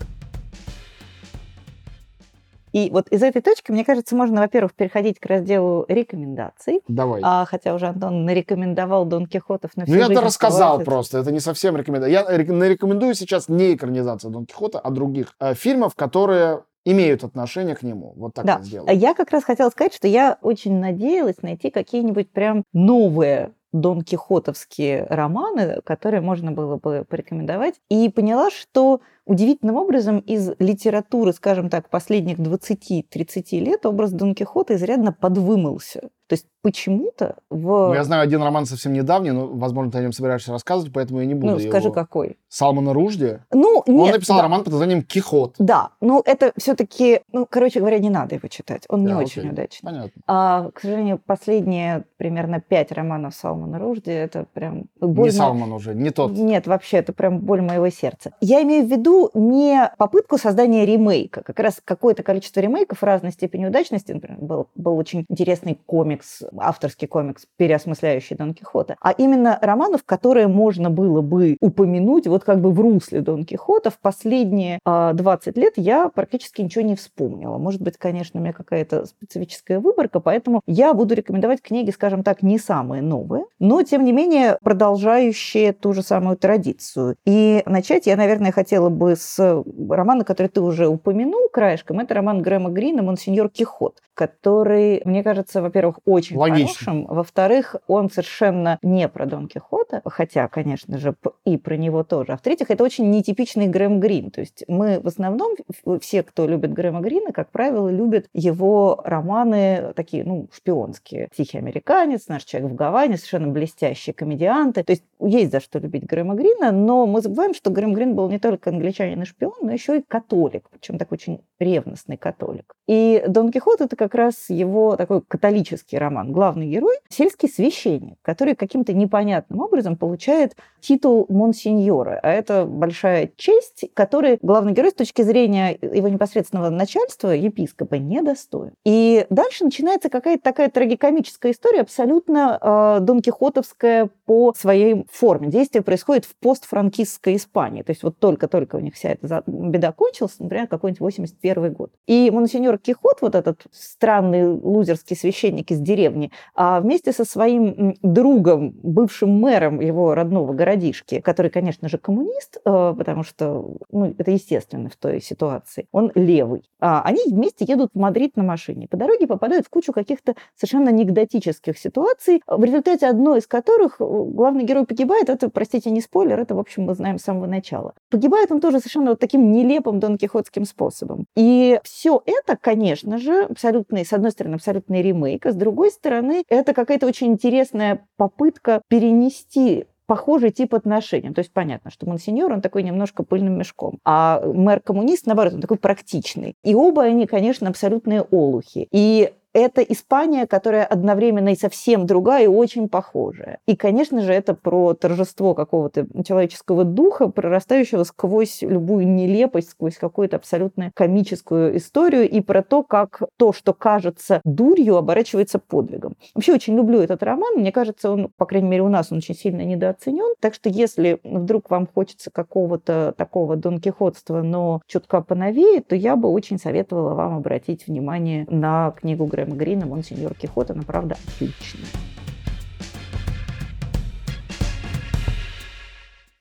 И вот из этой точки, мне кажется, можно, во-первых, переходить к разделу рекомендаций. Давай. А, хотя уже Антон нарекомендовал Дон Кихотов на всю Ну, я это рассказал оставаться. просто, это не совсем рекомендация. Я нарекомендую сейчас не экранизацию Дон Кихота, а других э, фильмов, которые имеют отношение к нему. Вот так да. я сделаю. Я как раз хотела сказать, что я очень надеялась найти какие-нибудь прям новые Дон Кихотовские романы, которые можно было бы порекомендовать, и поняла, что удивительным образом из литературы, скажем так, последних 20-30 лет образ Дон Кихота изрядно подвымылся. То есть почему-то в... Ну, я знаю один роман совсем недавний, но, возможно, ты о нем собираешься рассказывать, поэтому я не буду Ну, скажи, его... какой? Салмана Ружди? Ну, нет. Он написал да. роман под названием «Кихот». Да, ну, это все-таки, ну, короче говоря, не надо его читать. Он да, не окей. очень удачный. Понятно. А, к сожалению, последние примерно пять романов Салмана Ружди, это прям... Боль не Салман уже, не тот. Нет, вообще, это прям боль моего сердца. Я имею в виду не попытку создания ремейка. Как раз какое-то количество ремейков разной степени удачности. Например, был, был очень интересный комикс, авторский комикс, переосмысляющий Дон Кихота. А именно романов, которые можно было бы упомянуть вот как бы в русле Дон Кихота. В последние э, а, 20 лет я практически ничего не вспомнила. Может быть, конечно, у меня какая-то специфическая выборка, поэтому я буду рекомендовать книги, скажем так, не самые новые. но, тем не менее, продолжающие ту же самую традицию. И начать я, наверное, хотела бы с романа, который ты уже упомянул краешком. Это роман Грэма Грина «Монсеньор Кихот», который, мне кажется, во-первых, очень Логично. хорошим, во-вторых, он совершенно не про Дон Кихота, хотя, конечно же, и про него тоже. А в-третьих, это очень нетипичный Грэм Грин. То есть мы в основном, все, кто любит Грэма Грина, как правило, любят его романы такие, ну, шпионские. «Тихий американец», «Наш человек в Гаване», совершенно блестящие комедианты. То есть есть за что любить Грэма Грина, но мы забываем, что Грэм Грин был не только англичанин и шпион, но еще и католик, причем такой очень ревностный католик. И Дон Кихот — это как раз его такой католический роман. Главный герой — сельский священник, который каким-то непонятным образом получает титул монсеньора. А это большая честь, которой главный герой с точки зрения его непосредственного начальства, епископа, недостоин. И дальше начинается какая-то такая трагикомическая история, абсолютно э, Дон Кихотовская по своей форме. Действие происходит в постфранкистской Испании. То есть вот только-только у них вся эта беда кончилась, например, какой-нибудь 81 год. И монсеньор Кихот, вот этот странный лузерский священник из деревни, а вместе со своим другом, бывшим мэром его родного городишки, который, конечно же, коммунист, э, потому что ну, это естественно в той ситуации, он левый. А они вместе едут в Мадрид на машине. По дороге попадают в кучу каких-то совершенно анекдотических ситуаций, в результате одной из которых э, главный герой погибает. Это, простите, не спойлер, это, в общем, мы знаем с самого начала. Погибает он тоже совершенно вот таким нелепым Дон Кихотским способом. И все это, конечно же, абсолютный, с одной стороны, абсолютный ремейк, а с другой стороны, это какая-то очень интересная попытка перенести похожий тип отношений. То есть понятно, что монсеньор, он такой немножко пыльным мешком, а мэр-коммунист, наоборот, он такой практичный. И оба они, конечно, абсолютные олухи. И это Испания, которая одновременно и совсем другая, и очень похожая. И, конечно же, это про торжество какого-то человеческого духа, прорастающего сквозь любую нелепость, сквозь какую-то абсолютно комическую историю, и про то, как то, что кажется дурью, оборачивается подвигом. Вообще очень люблю этот роман. Мне кажется, он, по крайней мере, у нас он очень сильно недооценен. Так что если вдруг вам хочется какого-то такого Дон Кихотства, но чутка поновее, то я бы очень советовала вам обратить внимание на книгу Грэма Грина «Монсеньор Кихот», она, правда, отличная.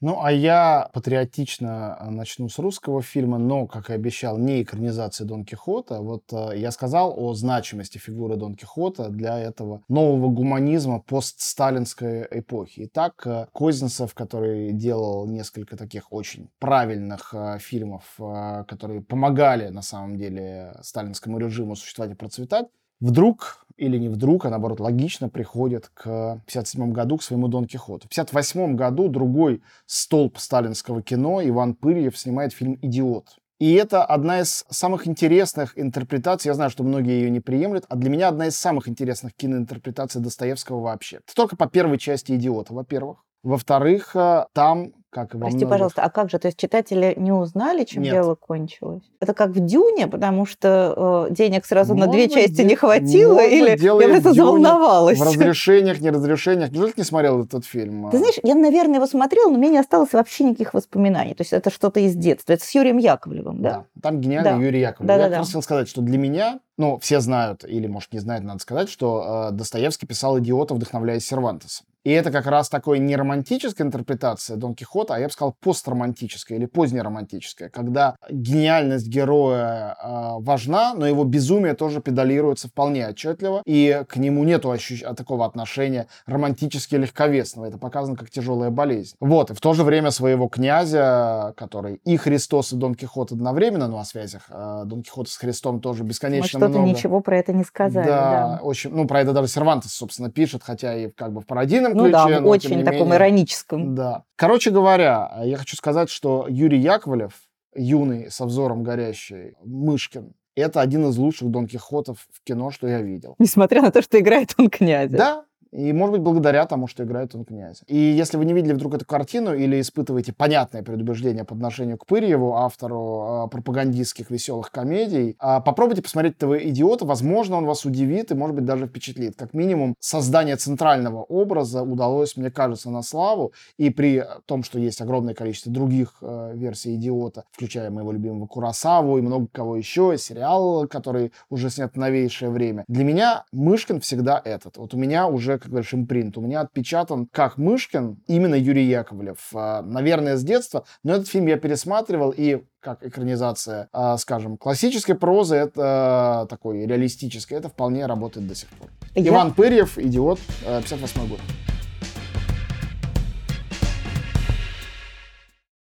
Ну, а я патриотично э, начну с русского фильма, но, как и обещал, не экранизации Дон Кихота. Вот э, я сказал о значимости фигуры Дон Кихота для этого нового гуманизма постсталинской эпохи. Итак, э, Козинцев, который делал несколько таких очень правильных э, фильмов, э, которые помогали, на самом деле, сталинскому режиму существовать и процветать, вдруг или не вдруг, а наоборот логично приходит к 57 году к своему Дон Кихоту. В 58 году другой столб сталинского кино Иван Пырьев снимает фильм «Идиот». И это одна из самых интересных интерпретаций. Я знаю, что многие ее не приемлют, а для меня одна из самых интересных киноинтерпретаций Достоевского вообще. Это только по первой части «Идиота», во-первых. Во-вторых, э, там как во Прости, многих... пожалуйста, а как же? То есть читатели не узнали, чем Нет. дело кончилось? Это как в Дюне, потому что э, денег сразу можно на две части де... не хватило? Или я просто заволновалась? В разрешениях, не разрешениях. Неужели ты не смотрел этот фильм? Ты знаешь, я, наверное, его смотрела, но у меня не осталось вообще никаких воспоминаний. То есть это что-то из детства. Это с Юрием Яковлевым, да? Да, там гениальный да. Юрий Яковлев. Да, я да, да. хотел сказать, что для меня, ну, все знают, или, может, не знают, надо сказать, что э, Достоевский писал «Идиота», вдохновляясь Сервантесом. И это как раз такой не романтическая интерпретация Дон Кихота, а я бы сказал постромантическая или позднеромантическая, когда гениальность героя э, важна, но его безумие тоже педалируется вполне отчетливо, и к нему нету ощущ... такого отношения романтически легковесного. Это показано как тяжелая болезнь. Вот, и в то же время своего князя, который и Христос, и Дон Кихот одновременно, ну, о связях э, Дон Кихота с Христом тоже бесконечно Мы что-то ничего про это не сказали. Да, да, очень, ну, про это даже Сервантес, собственно, пишет, хотя и как бы в пародийном ну, ключе. Ну да, в очень таком менее, ироническом. Да. Короче говоря, я хочу сказать, что Юрий Яковлев, юный, со взором горящий, Мышкин, это один из лучших Дон Кихотов в кино, что я видел. Несмотря на то, что играет он князя. Да, и, может быть, благодаря тому, что играет он князь. И если вы не видели вдруг эту картину или испытываете понятное предубеждение по отношению к Пырьеву, автору э, пропагандистских веселых комедий, э, попробуйте посмотреть этого идиота. Возможно, он вас удивит и, может быть, даже впечатлит. Как минимум, создание центрального образа удалось, мне кажется, на славу. И при том, что есть огромное количество других э, версий идиота, включая моего любимого Курасаву и много кого еще, сериал, который уже снят в новейшее время. Для меня Мышкин всегда этот. Вот у меня уже как говоришь, импринт. У меня отпечатан как Мышкин, именно Юрий Яковлев. А, наверное, с детства. Но этот фильм я пересматривал, и как экранизация, а, скажем, классической прозы, это такой реалистической, это вполне работает до сих пор. Я... Иван Пырьев, «Идиот», 58 год.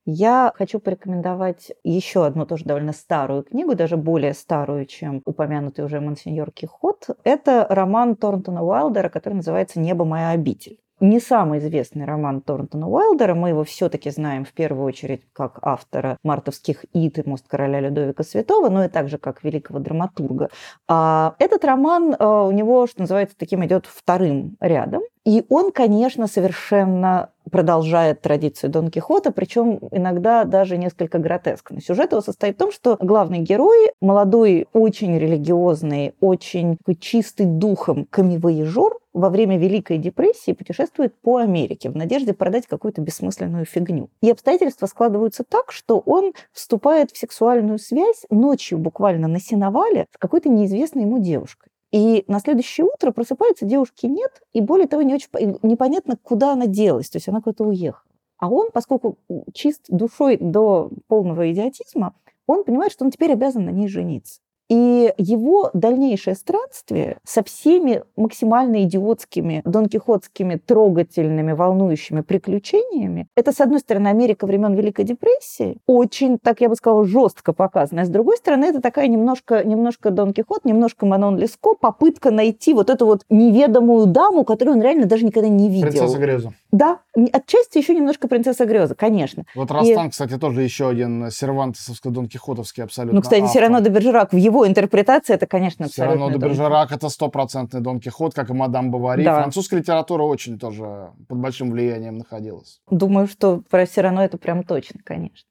Я хочу порекомендовать еще одну тоже довольно старую книгу, даже более старую, чем упомянутый уже Монсеньор Кихот. Это роман Торнтона Уайлдера, который называется «Небо моя обитель» не самый известный роман Торнтона Уайлдера. Мы его все-таки знаем в первую очередь как автора «Мартовских ид» и «Мост короля Людовика Святого», но и также как великого драматурга. А этот роман э, у него, что называется, таким идет вторым рядом. И он, конечно, совершенно продолжает традицию Дон Кихота, причем иногда даже несколько гротескно. Сюжет его состоит в том, что главный герой, молодой, очень религиозный, очень чистый духом камевоежор, во время Великой депрессии путешествует по Америке в надежде продать какую-то бессмысленную фигню. И обстоятельства складываются так, что он вступает в сексуальную связь ночью буквально на сеновале с какой-то неизвестной ему девушкой. И на следующее утро просыпается, девушки нет, и более того, не очень непонятно, куда она делась, то есть она куда-то уехала. А он, поскольку чист душой до полного идиотизма, он понимает, что он теперь обязан на ней жениться. И его дальнейшее странствие со всеми максимально идиотскими, донкихотскими, трогательными, волнующими приключениями, это, с одной стороны, Америка времен Великой депрессии, очень, так я бы сказала, жестко показано. А с другой стороны, это такая немножко, немножко Дон Кихот, немножко Манон Леско, попытка найти вот эту вот неведомую даму, которую он реально даже никогда не видел. Принцесса Греза. Да, отчасти еще немножко принцесса Греза, конечно. Вот Растан, и... кстати, тоже еще один сервантесовско-дон Кихотовский абсолютно Ну, кстати, Сирано де Бержерак, в его интерпретации это, конечно, абсолютно... Сирано де Бержерак это стопроцентный Дон Кихот, как и Мадам Бавари. Да. Французская литература очень тоже под большим влиянием находилась. Думаю, что про Сирано это прям точно, конечно.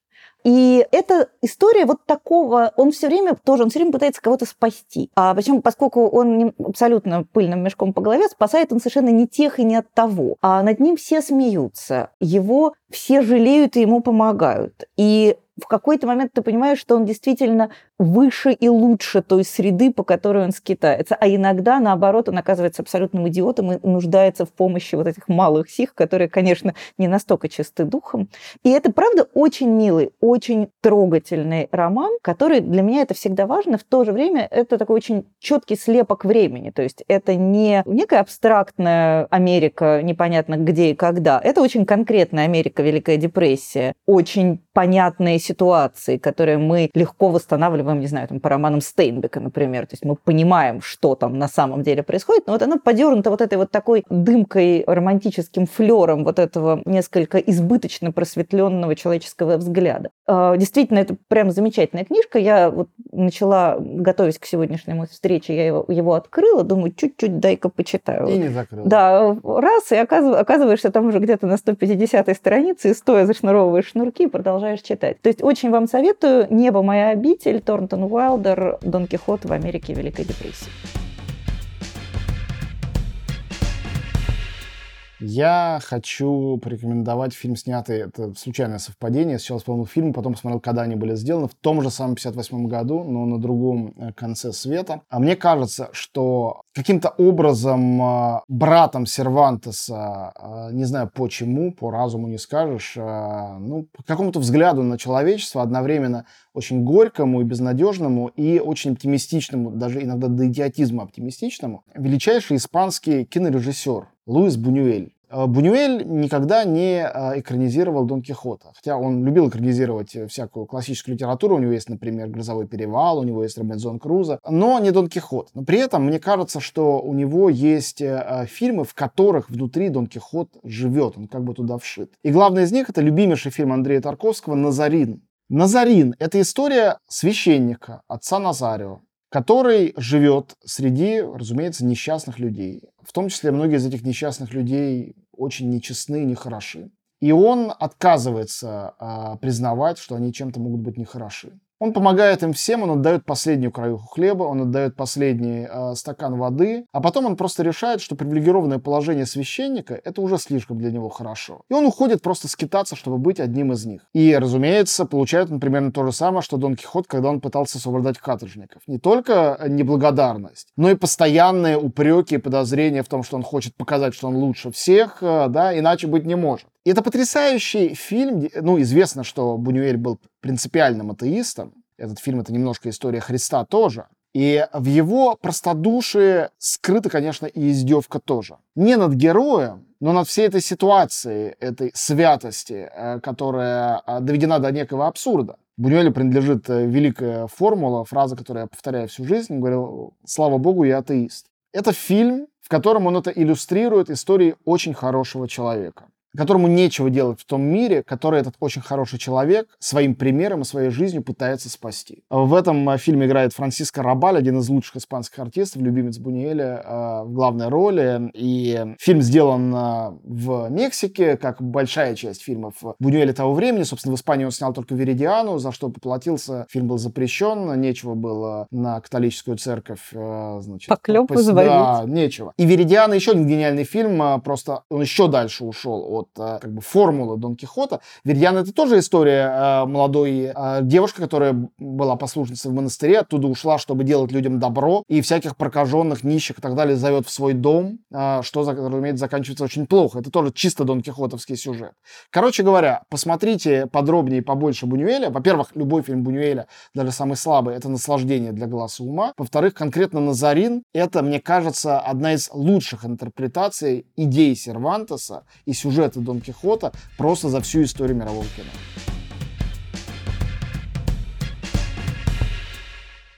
И эта история вот такого, он все время тоже, он все время пытается кого-то спасти. А причем, поскольку он абсолютно пыльным мешком по голове, спасает он совершенно не тех и не от того. А над ним все смеются. Его все жалеют и ему помогают. И в какой-то момент ты понимаешь, что он действительно выше и лучше той среды, по которой он скитается. А иногда, наоборот, он оказывается абсолютным идиотом и нуждается в помощи вот этих малых сих, которые, конечно, не настолько чисты духом. И это, правда, очень милый, очень трогательный роман, который для меня это всегда важно. В то же время это такой очень четкий слепок времени. То есть это не некая абстрактная Америка, непонятно где и когда. Это очень конкретная Америка, Великая депрессия. Очень понятные ситуации, которые мы легко восстанавливаем, не знаю, там, по романам Стейнбека, например. То есть мы понимаем, что там на самом деле происходит, но вот оно подернуто вот этой вот такой дымкой, романтическим флером вот этого несколько избыточно просветленного человеческого взгляда. А, действительно, это прям замечательная книжка. Я вот начала, готовясь к сегодняшнему встрече, я его, его открыла, думаю, чуть-чуть дай-ка почитаю. И не закрыла. Да, раз, и оказываешься там уже где-то на 150 странице, и стоя зашнуровываешь шнурки и продолжаешь читать. То есть очень вам советую «Небо моя обитель», Торнтон Уайлдер, Дон Кихот в Америке Великой депрессии. Я хочу порекомендовать фильм, снятый, это случайное совпадение, сначала вспомнил фильм, потом посмотрел, когда они были сделаны, в том же самом 58 году, но на другом э, конце света. А мне кажется, что каким-то образом э, братом Сервантеса, э, не знаю почему, по разуму не скажешь, ну, по какому-то взгляду на человечество, одновременно очень горькому и безнадежному, и очень оптимистичному, даже иногда до идиотизма оптимистичному, величайший испанский кинорежиссер Луис Бунюэль. Э, Бунюэль никогда не э, экранизировал Дон Кихота, хотя он любил экранизировать всякую классическую литературу. У него есть, например, «Грозовой перевал», у него есть «Робинзон Крузо», но не Дон Кихот. Но при этом мне кажется, что у него есть э, фильмы, в которых внутри Дон Кихот живет, он как бы туда вшит. И главный из них — это любимейший фильм Андрея Тарковского «Назарин». «Назарин» — это история священника, отца Назарио, который живет среди, разумеется, несчастных людей. В том числе многие из этих несчастных людей очень нечестны, нехороши. И он отказывается а, признавать, что они чем-то могут быть нехороши. Он помогает им всем, он отдает последнюю краюху хлеба, он отдает последний э, стакан воды, а потом он просто решает, что привилегированное положение священника это уже слишком для него хорошо. И он уходит просто скитаться, чтобы быть одним из них. И, разумеется, получает он примерно то же самое, что Дон Кихот, когда он пытался освобождать каторжников. Не только неблагодарность, но и постоянные упреки и подозрения в том, что он хочет показать, что он лучше всех, э, да, иначе быть не может. Это потрясающий фильм. Ну, известно, что Бунюэль был принципиальным атеистом. Этот фильм — это немножко история Христа тоже. И в его простодушии скрыта, конечно, и издевка тоже. Не над героем, но над всей этой ситуацией, этой святости, э, которая э, доведена до некого абсурда. Бунюэлю принадлежит э, великая формула, фраза, которую я повторяю всю жизнь, говорил, слава богу, я атеист. Это фильм, в котором он это иллюстрирует историей очень хорошего человека которому нечего делать в том мире, который этот очень хороший человек своим примером и своей жизнью пытается спасти. В этом э, фильме играет Франциско Рабаль, один из лучших испанских артистов, любимец Бунюэля э, в главной роли. И фильм сделан э, в Мексике, как большая часть фильмов Бунюэля того времени. Собственно, в Испании он снял только «Веридиану», за что поплатился. Фильм был запрещен, нечего было на католическую церковь значит, Поклеп пос... Да, нечего. И «Веридиана» еще один гениальный фильм, просто он еще дальше ушел от вот э, как бы формулы Дон Кихота. Верьян это тоже история э, молодой э, девушки, которая была послушницей в монастыре, оттуда ушла, чтобы делать людям добро, и всяких прокаженных, нищих и так далее зовет в свой дом, что, разумеется, заканчивается очень плохо. Это тоже чисто Дон Кихотовский сюжет. Короче говоря, посмотрите подробнее и побольше Бунюэля. Во-первых, любой фильм Бунюэля, даже самый слабый, это наслаждение для глаз и ума. Во-вторых, конкретно Назарин, это, мне кажется, одна из лучших интерпретаций идей Сервантеса и сюжета сюжеты Дон Кихота просто за всю историю мирового кино.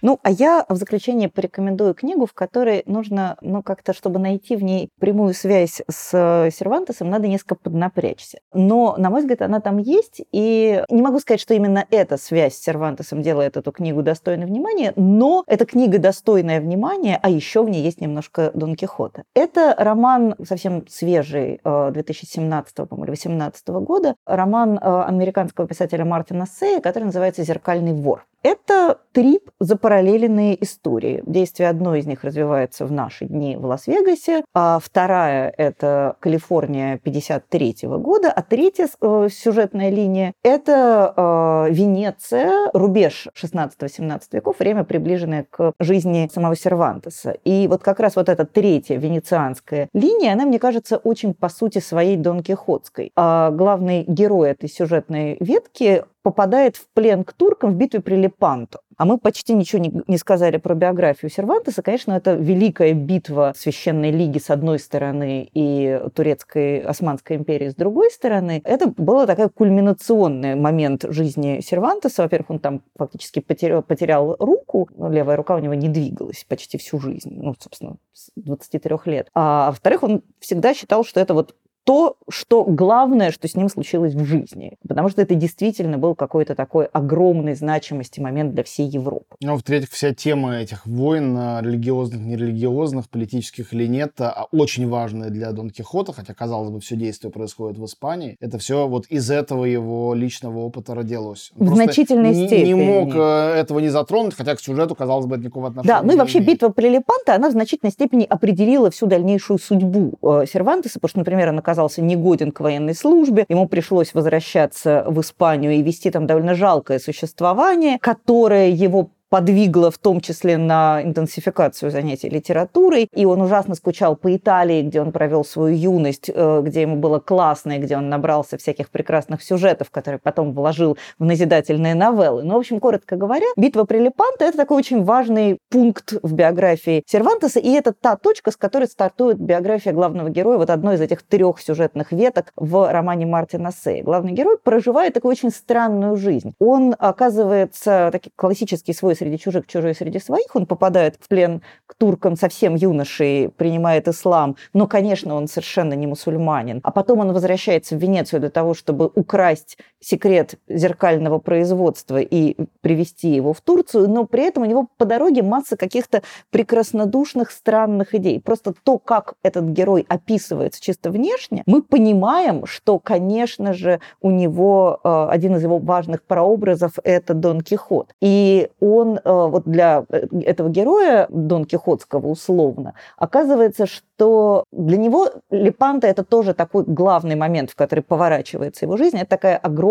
Ну, а я в заключение порекомендую книгу, в которой нужно, ну, как-то, чтобы найти в ней прямую связь с э, Сервантесом, надо несколько поднапрячься. Но, на мой взгляд, она там есть, и не могу сказать, что именно эта связь с Сервантесом делает эту книгу достойной внимания, но эта книга достойная внимания, а еще в ней есть немножко Дон Кихота. Это роман совсем свежий, 2017, э, по-моему, 2018 года, роман э, американского писателя Мартина Сея, который называется «Зеркальный вор». Это трип запараллеленные истории. Действие одной из них развивается в наши дни в Лас-Вегасе, а вторая – это Калифорния 53 года, а третья э, сюжетная линия – это э, Венеция, рубеж 16-17 веков, время, приближенное к жизни самого Сервантеса. И вот как раз вот эта третья венецианская линия, она, мне кажется, очень по сути своей Дон Кихотской. А главный герой этой сюжетной ветки попадает в плен к туркам в битве при Лепанто. А мы почти ничего не, не сказали про биографию Сервантеса. Конечно, это великая битва Священной Лиги с одной стороны и Турецкой Османской империи с другой стороны. Это был такой кульминационный момент жизни Сервантеса. Во-первых, он там фактически потерял, потерял руку, левая рука у него не двигалась почти всю жизнь, ну, собственно, с 23 лет. А во-вторых, он всегда считал, что это вот то, что главное, что с ним случилось в жизни. Потому что это действительно был какой-то такой огромной значимости момент для всей Европы. Ну, в-третьих, вся тема этих войн, а, религиозных, нерелигиозных, политических или нет, а, очень важная для Дон Кихота, хотя, казалось бы, все действие происходит в Испании. Это все вот из этого его личного опыта родилось. Он в значительной не, степени. Не мог э, этого не затронуть, хотя к сюжету, казалось бы, это никакого отношения Да, ну и вообще имеет. битва при Лепанто, она в значительной степени определила всю дальнейшую судьбу э, Сервантеса, потому что, например, он оказался негоден к военной службе, ему пришлось возвращаться в Испанию и вести там довольно жалкое существование, которое его подвигло в том числе на интенсификацию занятий литературой. И он ужасно скучал по Италии, где он провел свою юность, э, где ему было классно, и где он набрался всяких прекрасных сюжетов, которые потом вложил в назидательные новеллы. Ну, в общем, коротко говоря, «Битва при Лепанто» — это такой очень важный пункт в биографии Сервантеса, и это та точка, с которой стартует биография главного героя, вот одной из этих трех сюжетных веток в романе Мартина Сея. Главный герой проживает такую очень странную жизнь. Он оказывается, такой классический свой среди чужих, чужой среди своих. Он попадает в плен к туркам совсем юношей, принимает ислам. Но, конечно, он совершенно не мусульманин. А потом он возвращается в Венецию для того, чтобы украсть секрет зеркального производства и привести его в Турцию, но при этом у него по дороге масса каких-то прекраснодушных, странных идей. Просто то, как этот герой описывается чисто внешне, мы понимаем, что, конечно же, у него э, один из его важных прообразов – это Дон Кихот. И он э, вот для э, этого героя Дон Кихотского условно оказывается, что для него Лепанта – это тоже такой главный момент, в который поворачивается его жизнь. Это такая огромная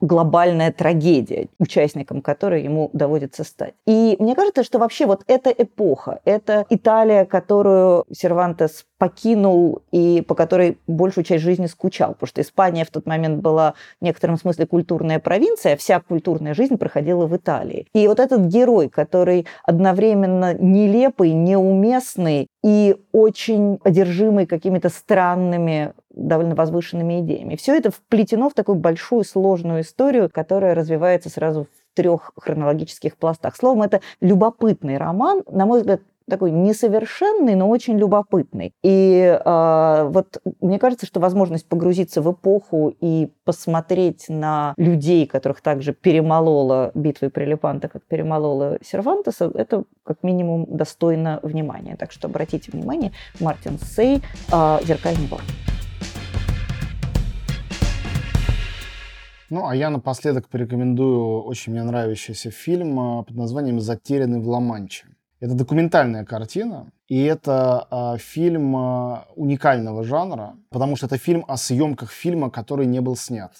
глобальная трагедия, участником которой ему доводится стать. И мне кажется, что вообще вот эта эпоха, это Италия, которую Сервантес покинул и по которой большую часть жизни скучал, потому что Испания в тот момент была в некотором смысле культурная провинция, а вся культурная жизнь проходила в Италии. И вот этот герой, который одновременно нелепый, неуместный и очень одержимый какими-то странными довольно возвышенными идеями. Все это вплетено в такую большую сложную историю, которая развивается сразу в трех хронологических пластах. Словом, это любопытный роман, на мой взгляд, такой несовершенный, но очень любопытный. И э, вот мне кажется, что возможность погрузиться в эпоху и посмотреть на людей, которых также перемолола битва при Лепанто, как перемолола Сервантеса, это как минимум достойно внимания. Так что обратите внимание, Мартин Сей э, «Зеркальный вор». Ну, а я напоследок порекомендую очень мне нравящийся фильм а, под названием «Затерянный в Ла-Манче». Это документальная картина, и это э, фильм э, уникального жанра, потому что это фильм о съемках фильма, который не был снят.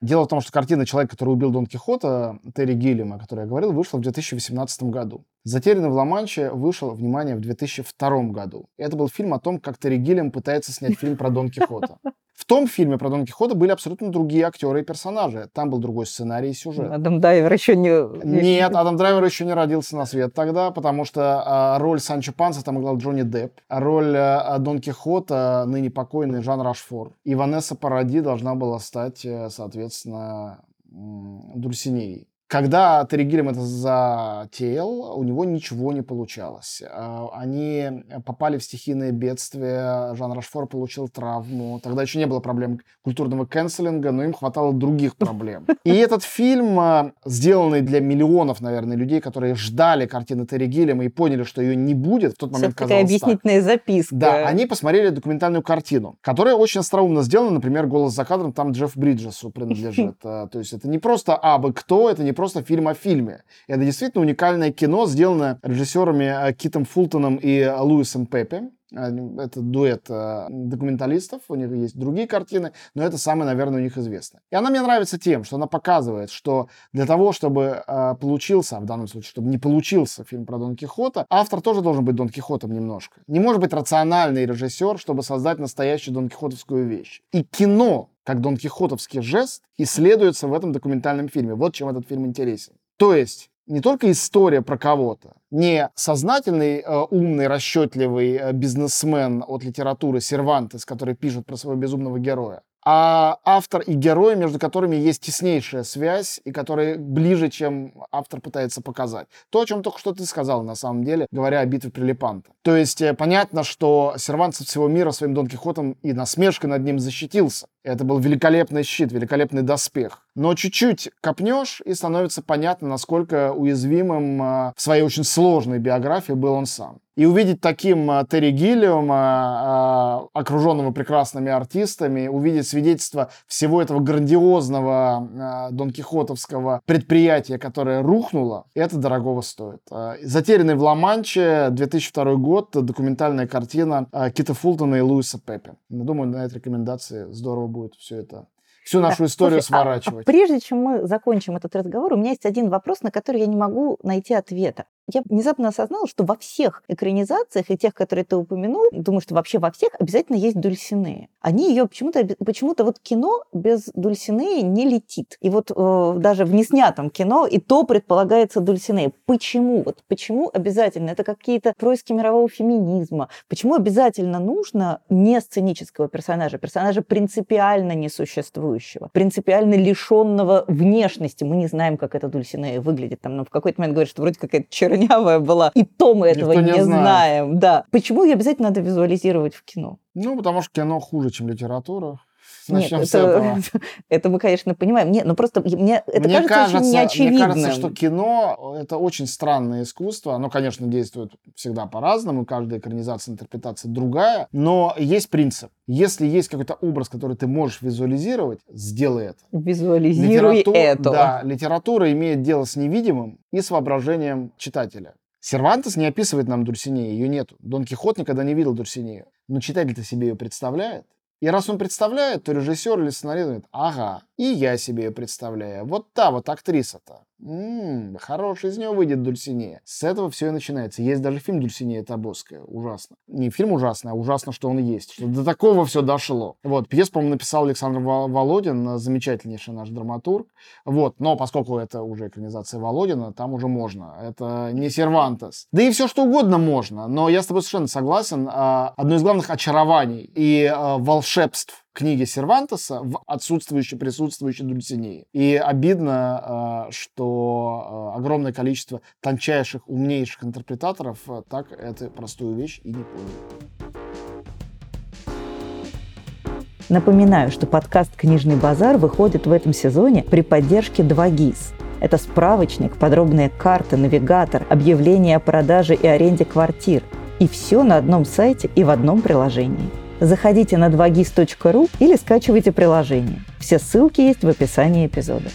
Дело в том, что картина «Человек, который убил Дон Кихота» Терри Гиллима, о которой я говорил, вышла в 2018 году. «Затерянный в Ла-Манче» вышел, внимание, в 2002 году. Это был фильм о том, как Терри Гиллим пытается снять фильм про Дон Кихота. В том фильме про Дон Кихота были абсолютно другие актеры и персонажи. Там был другой сценарий и сюжет. Адам Драйвер еще не... Нет, Адам Драйвер еще не родился на свет тогда, потому что а, роль Санчо Панса там играл Джонни Депп, а роль а, Дон Кихота, ныне покойный Жан Рашфор. И Ванесса Паради должна была стать, э, соответственно, Дульсинеей. Когда Терри Гиллем это затеял, у него ничего не получалось. А, они попали в стихийное бедствие, Жан Рашфор получил травму. Тогда еще не было проблем культурного канцелинга, но им хватало других проблем. И этот фильм, а, сделанный для миллионов, наверное, людей, которые ждали картины Терри Гиллема и поняли, что ее не будет, в тот момент казалось такая объяснительная так. записка. Да, они посмотрели документальную картину, которая очень остроумно сделана. Например, «Голос за кадром» там Джефф Бриджесу принадлежит. <laughs> А, то есть это не просто абы кто, это не просто фильм о фильме. Это действительно уникальное кино, сделанное режиссерами э, Китом Фултоном и Луисом Пеппи. Э, это дуэт э, документалистов, у них есть другие картины, но это самое, наверное, у них известное. И она мне нравится тем, что она показывает, что для того, чтобы получился, а в данном случае, чтобы не получился фильм про Дон Кихота, автор тоже должен быть Дон Кихотом немножко. Не может быть рациональный режиссер, чтобы создать настоящую Дон Кихотовскую вещь. И кино как Дон Кихотовский жест, исследуется в этом документальном фильме. Вот чем этот фильм интересен. То есть не только история про кого-то, не сознательный, э, умный, расчетливый э, бизнесмен от литературы Сервантес, который пишет про своего безумного героя, а автор и герой, между которыми есть теснейшая связь, и которые ближе, чем автор пытается показать. То, о чем только что ты сказал, на самом деле, говоря о битве при Лепанто. То есть э, понятно, что Серванцев всего мира своим Дон Кихотом и насмешкой над ним защитился. Это был великолепный щит, великолепный доспех. Но чуть-чуть копнешь, и становится понятно, насколько уязвимым э, в своей очень сложной биографии был он сам. И увидеть таким э, Терри Гиллиума, э, окруженного прекрасными артистами, увидеть свидетельство всего этого грандиозного Дон Кихотовского предприятия, которое рухнуло, это дорогого стоит. «Затерянный в Ла-Манче», 2002 год, документальная картина Кита Фултона и Луиса Пеппи. Думаю, на этой рекомендации здорово будет все это всю нашу историю Слушай, сворачивать. А, а прежде чем мы закончим этот разговор, у меня есть один вопрос, на который я не могу найти ответа. Я внезапно осознала, что во всех экранизациях и тех, которые ты упомянул, думаю, что вообще во всех обязательно есть Дульсинея. они ее почему-то, почему-то вот кино без Дульсинеи не летит. И вот э, даже в неснятом кино и то предполагается Дульсинея. Почему? Вот почему обязательно? Это какие-то происки мирового феминизма. Почему обязательно нужно не сценического персонажа, персонажа принципиально несуществующего, принципиально лишенного внешности? Мы не знаем, как эта Дульсинея выглядит. Там, ну, в какой-то момент говорят, что вроде какая-то чернявая была. И то мы этого Никто не не, знаем. Да. Почему ее обязательно надо визуализировать в кино? Ну, потому что кино хуже, чем литература. Нет, Начнем это, <laughs> это мы, конечно, понимаем. Нет, ну просто мне это мне кажется, очень мне неочевидным. кажется, что кино — это очень странное искусство. Оно, конечно, действует всегда по-разному, каждая экранизация, интерпретация другая, но есть принцип. Если есть какой-то образ, который ты можешь визуализировать, сделай это. Визуализируй Литерату- это. Да, литература имеет дело с невидимым и с воображением читателя. Сервантес не описывает нам Дульсинею, ее нету. Дон Кихот никогда не видел Дульсинею. Но читатель-то себе ее представляет. И раз он представляет, то режиссер или сценарист говорит, ага, и я себе ее представляю. Вот та вот актриса-то. М-м, хороший из нее выйдет Дульсинея. С этого все и начинается. Есть даже фильм Дульсинея Табоская. Ужасно. Не фильм ужасный, а ужасно, что он есть. Что до такого все дошло. Вот, пьес, по-моему, написал Александр Во- Володин, замечательнейший наш драматург. Вот, но поскольку это уже экранизация Володина, там уже можно. Это не Сервантес. Да и все что угодно можно. Но я с тобой совершенно согласен. А, Одно из главных очарований и а, волшебств книги Сервантеса в отсутствующей, присутствующей Дульсинеи. И обидно, а, что а, огромное количество тончайших, умнейших интерпретаторов а, так эту простую вещь и не поняли. Напоминаю, что подкаст «Книжный базар» выходит в этом сезоне при поддержке 2GIS. Это справочник, подробные карты, навигатор, объявления о продаже и аренде квартир. И все на одном сайте и в одном приложении. Заходите на 2gis.ru или скачивайте приложение. Все ссылки есть в описании эпизода.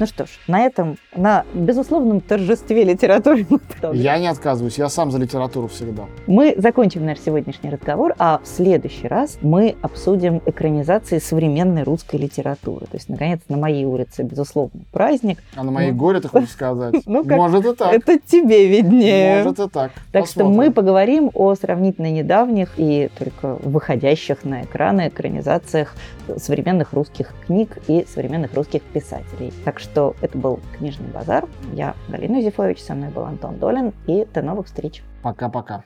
Ну что ж, на этом, на безусловном торжестве литературы Я не отказываюсь, я сам за литературу всегда. мы закончим наш сегодняшний разговор, а в следующий раз мы обсудим экранизации современной русской литературы. То есть, наконец, на моей улице, безусловно, праздник. А на моей Ну. горе ты хочешь сказать? <laughs> Ну, как- Может и так. Это тебе виднее. Может и так. Так что Посмотрим. мы поговорим о сравнительно недавних и только выходящих на экраны экранизациях современных русских книг и современных русских писателей. Так что это был «Книжный базар». Я Галина Юзефович, со мной был Антон Долин. И до новых встреч. Пока-пока.